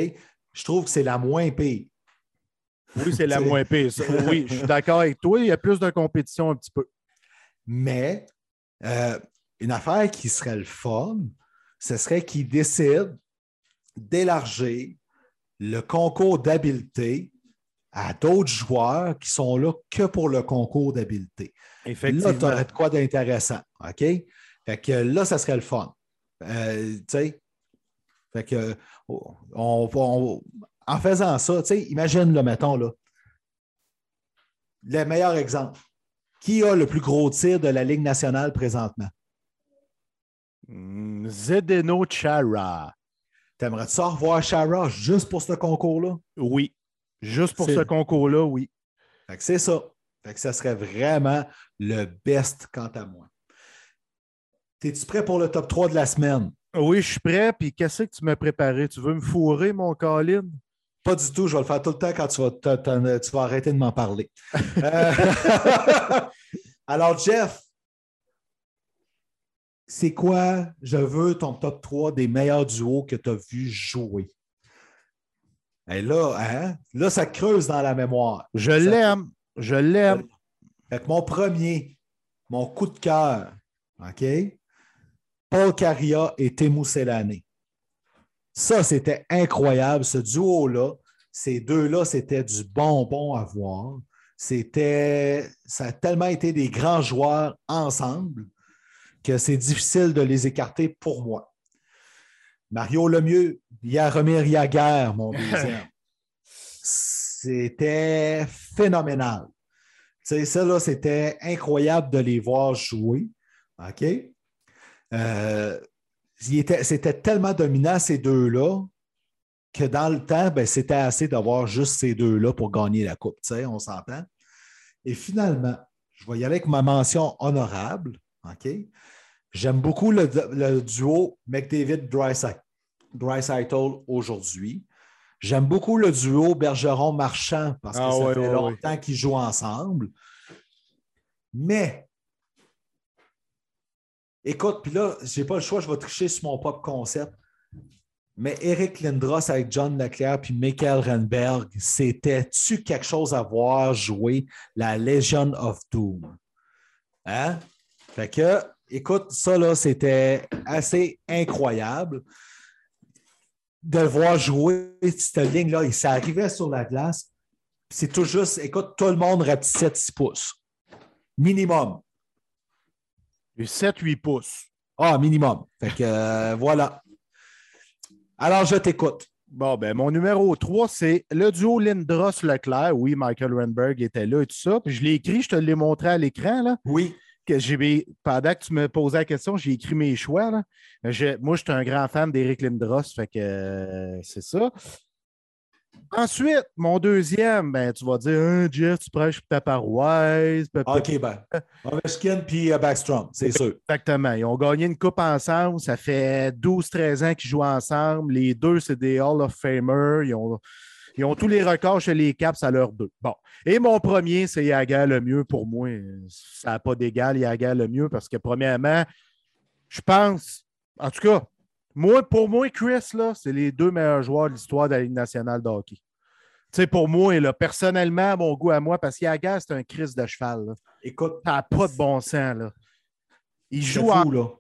Je trouve que c'est la moins pire. Oui, c'est la (laughs) moins pire. Oui, je suis d'accord avec toi. Il y a plus de compétition un petit peu. Mais euh, une affaire qui serait le fun, ce serait qu'ils décident d'élargir le concours d'habileté à d'autres joueurs qui sont là que pour le concours d'habileté. Là, tu aurais de quoi d'intéressant. OK? Fait que là, ça serait le fun. Euh, tu sais, fait que, on, en faisant ça, tu sais, imagine, le mettons, là, le meilleur exemple. Qui a le plus gros tir de la Ligue nationale présentement? Hmm, Zedeno Chara. T'aimerais-tu ça revoir Chara juste pour ce concours-là? Oui. Juste pour ce concours-là, oui. Fait que c'est ça. Fait que ça serait vraiment le best quant à moi. Es-tu prêt pour le top 3 de la semaine? Oui, je suis prêt. Puis qu'est-ce que tu m'as préparé? Tu veux me fourrer, mon Colin? Pas du tout. Je vais le faire tout le temps quand tu vas, tu vas arrêter de m'en parler. (laughs) Euh, (laughs) alors, Jeff, c'est quoi, je veux ton top 3 des meilleurs duos que tu as vu jouer? Et là, hein? là, ça creuse dans la mémoire. Je l'aime. Je l'aime. mon premier, mon coup de cœur, OK? Paul Caria et Temu Selane. Ça, c'était incroyable. Ce duo-là, ces deux-là, c'était du bonbon à voir. C'était, ça a tellement été des grands joueurs ensemble que c'est difficile de les écarter pour moi. Mario Lemieux, Yaromir Yaguer, mon (laughs) deuxième. C'était phénoménal. Tu sais, ça, là, c'était incroyable de les voir jouer. OK? Euh, c'était tellement dominant, ces deux-là, que dans le temps, ben, c'était assez d'avoir juste ces deux-là pour gagner la Coupe. Tu sais, on s'entend? Et finalement, je vais y aller avec ma mention honorable. OK? J'aime beaucoup le, duo McDavid-Dreisaitl aujourd'hui. J'aime beaucoup le duo Bergeron-Marchand parce que ah ça fait longtemps qu'ils jouent ensemble. Mais, écoute, puis là, je n'ai pas le choix, je vais tricher sur mon propre concept. Mais Eric Lindros avec John Leclerc puis Michael Renberg, c'était-tu quelque chose à voir jouer la Legion of Doom? Hein? Fait que, écoute, ça là, c'était assez incroyable de le voir jouer cette ligne-là. Il s'arrivait sur la glace. C'est tout juste, écoute, tout le monde rapetissait 6 pouces. Minimum. 7-8 pouces. Ah, minimum. Fait que euh, voilà. Alors, je t'écoute. Bon, ben, mon numéro 3, c'est le duo Lindros-Leclerc. Oui, Michael Renberg était là et tout ça. Puis je l'ai écrit, je te l'ai montré à l'écran. Là. Oui. Que j'ai, pendant que tu me posais la question, j'ai écrit mes choix. Là. moi, je suis un grand fan d'Eric Lindros, fait que euh, c'est ça. Ensuite, mon deuxième, ben, tu vas dire, hein, Jeff, tu prêches ta paroisse. OK, ben. Ovechkin puis euh, Backstrom, c'est sûr. Exactement. Ils ont gagné une coupe ensemble. Ça fait 12-13 ans qu'ils jouent ensemble. Les deux, c'est des Hall of Famers. Ils ont, ils ont tous les records chez les Caps à leur deux. Bon. Et mon premier, c'est Yaga le mieux pour moi. Ça n'a pas d'égal, Yaga le mieux, parce que premièrement, je pense, en tout cas, moi, pour moi, Chris, là, c'est les deux meilleurs joueurs de l'histoire de la Ligue nationale de hockey. Tu sais, pour moi, là, personnellement, mon goût à moi, parce qu'Yaga, c'est un Chris de cheval. Écoute. Ça n'a pas de bon sens. Là. Il joue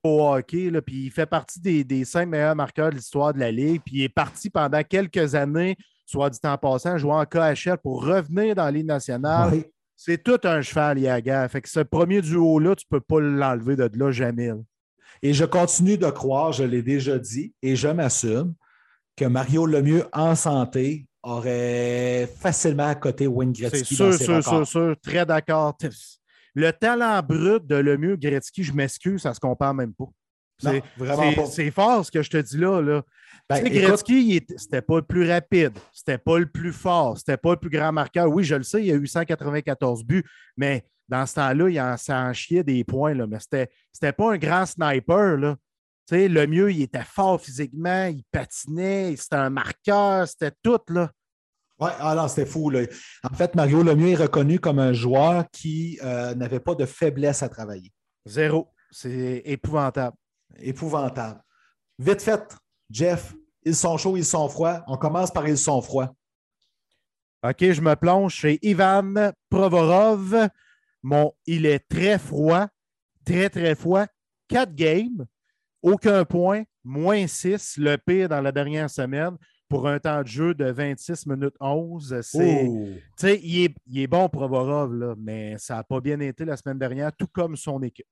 au hockey, là, puis il fait partie des, des cinq meilleurs marqueurs de l'histoire de la Ligue. Puis il est parti pendant quelques années, soit du temps passant, jouant en KHL pour revenir dans la Ligue nationale. C'est tout un cheval, Yaga. Fait que ce premier duo-là, tu ne peux pas l'enlever de là jamais. Et je continue de croire, je l'ai déjà dit, et je m'assume, que Mario Lemieux en santé aurait facilement à côté Wayne Gretzky. C'est sûr, sûr, sûr, sûr, très d'accord. Le talent brut de Lemieux Gretzky, je m'excuse, ça ne se compare même pas. C'est fort ce que je te dis là. là. Ben, Gretzky, c'était pas le plus rapide, c'était pas le plus fort, c'était pas le plus grand marqueur. Oui, je le sais, il y a eu 194 buts, mais dans ce temps-là, il en, ça en chiait des points, là, mais c'était, pas un grand sniper. Là. le mieux, il était fort physiquement, il patinait, c'était un marqueur, c'était tout. Là. Oui, alors ah c'était fou. Là. En fait, Mario Lemieux est reconnu comme un joueur qui euh, n'avait pas de faiblesse à travailler. Zéro. C'est épouvantable. Épouvantable. Vite fait, Jeff, ils sont chauds, ils sont froids. On commence par ils sont froids. OK, je me plonge chez Ivan Provorov. Mon, il est très froid, très, très froid. Quatre games, aucun point, moins six, le pire dans la dernière semaine. pour un temps de jeu de 26 minutes 11. C'est, il, est, il est bon Provorov, là, mais ça n'a pas bien été la semaine dernière, tout comme son équipe.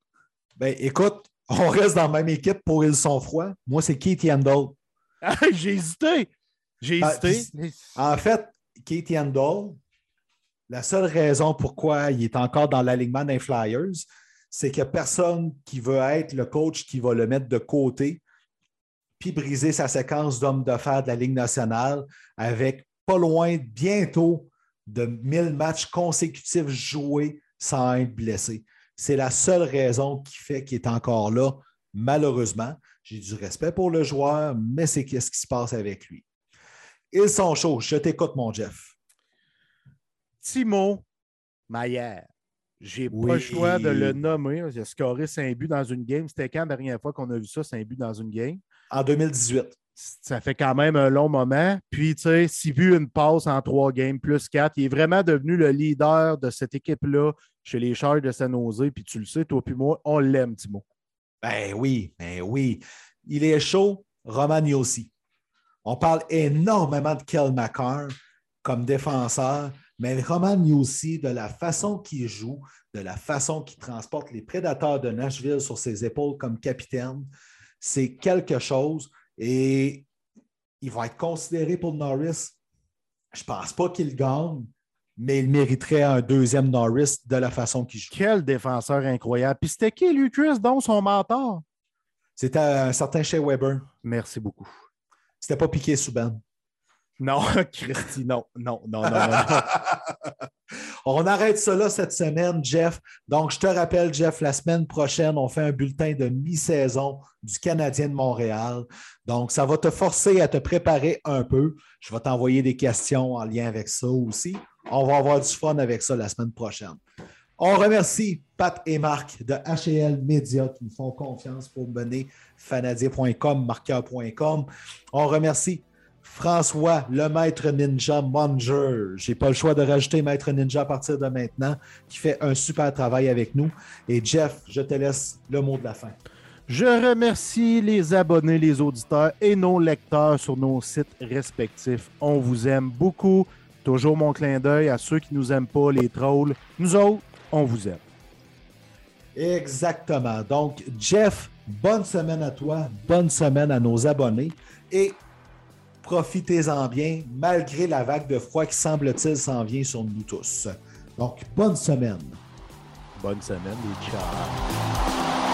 Ben, écoute, on reste dans la même équipe pour Ils sont froids. Moi, c'est Keith Handel. J'ai hésité. J'ai ben, hésité. en fait, Keith Handel, la seule raison pourquoi il est encore dans l'alignement des Flyers, c'est qu'il n'y a personne qui veut être le coach qui va le mettre de côté puis briser sa séquence d'hommes de fer de la Ligue nationale avec pas loin bientôt de 1000 matchs consécutifs joués sans être blessé. C'est la seule raison qui fait qu'il est encore là, malheureusement. J'ai du respect pour le joueur, mais c'est qu'est-ce qui se passe avec lui. Ils sont chauds. Je t'écoute, mon Jeff. Timo Maillère. J'ai pas le choix de le nommer. Il a scoré 5 buts dans une game. C'était quand la dernière fois qu'on a vu ça, 5 buts dans une game? En 2018. Ça fait quand même un long moment. Puis, tu sais, s'il vu une passe en trois games plus quatre, il est vraiment devenu le leader de cette équipe-là chez les Charles de San Jose. Puis tu le sais, toi puis moi, on l'aime, Timo. Ben oui, ben oui. Il est chaud, Roman aussi. On parle énormément de Kel McCarr comme défenseur, mais Roman aussi, de la façon qu'il joue, de la façon qu'il transporte les prédateurs de Nashville sur ses épaules comme capitaine, c'est quelque chose. Et il va être considéré pour Norris. Je ne pense pas qu'il gagne, mais il mériterait un deuxième Norris de la façon qu'il joue. Quel défenseur incroyable. Puis c'était qui, lui, Chris, donc son mentor? C'était un certain Shea Weber. Merci beaucoup. C'était pas piqué sous Ben. Non, (laughs) Christy, non, non, non, non, non. (laughs) on arrête cela cette semaine, Jeff. Donc, je te rappelle, Jeff, la semaine prochaine, on fait un bulletin de mi-saison du Canadien de Montréal. Donc, ça va te forcer à te préparer un peu. Je vais t'envoyer des questions en lien avec ça aussi. On va avoir du fun avec ça la semaine prochaine. On remercie Pat et Marc de HL Media qui nous font confiance pour mener fanadien.com, marqueur.com. On remercie François, le maître ninja Monger. J'ai pas le choix de rajouter maître ninja à partir de maintenant, qui fait un super travail avec nous. Et Jeff, je te laisse le mot de la fin. Je remercie les abonnés, les auditeurs et nos lecteurs sur nos sites respectifs. On vous aime beaucoup. Toujours mon clin d'œil à ceux qui nous aiment pas, les trolls. Nous autres, on vous aime. Exactement. Donc, Jeff, bonne semaine à toi, bonne semaine à nos abonnés. Et profitez-en bien, malgré la vague de froid qui semble-t-il s'en vient sur nous tous. Donc, bonne semaine. Bonne semaine et ciao.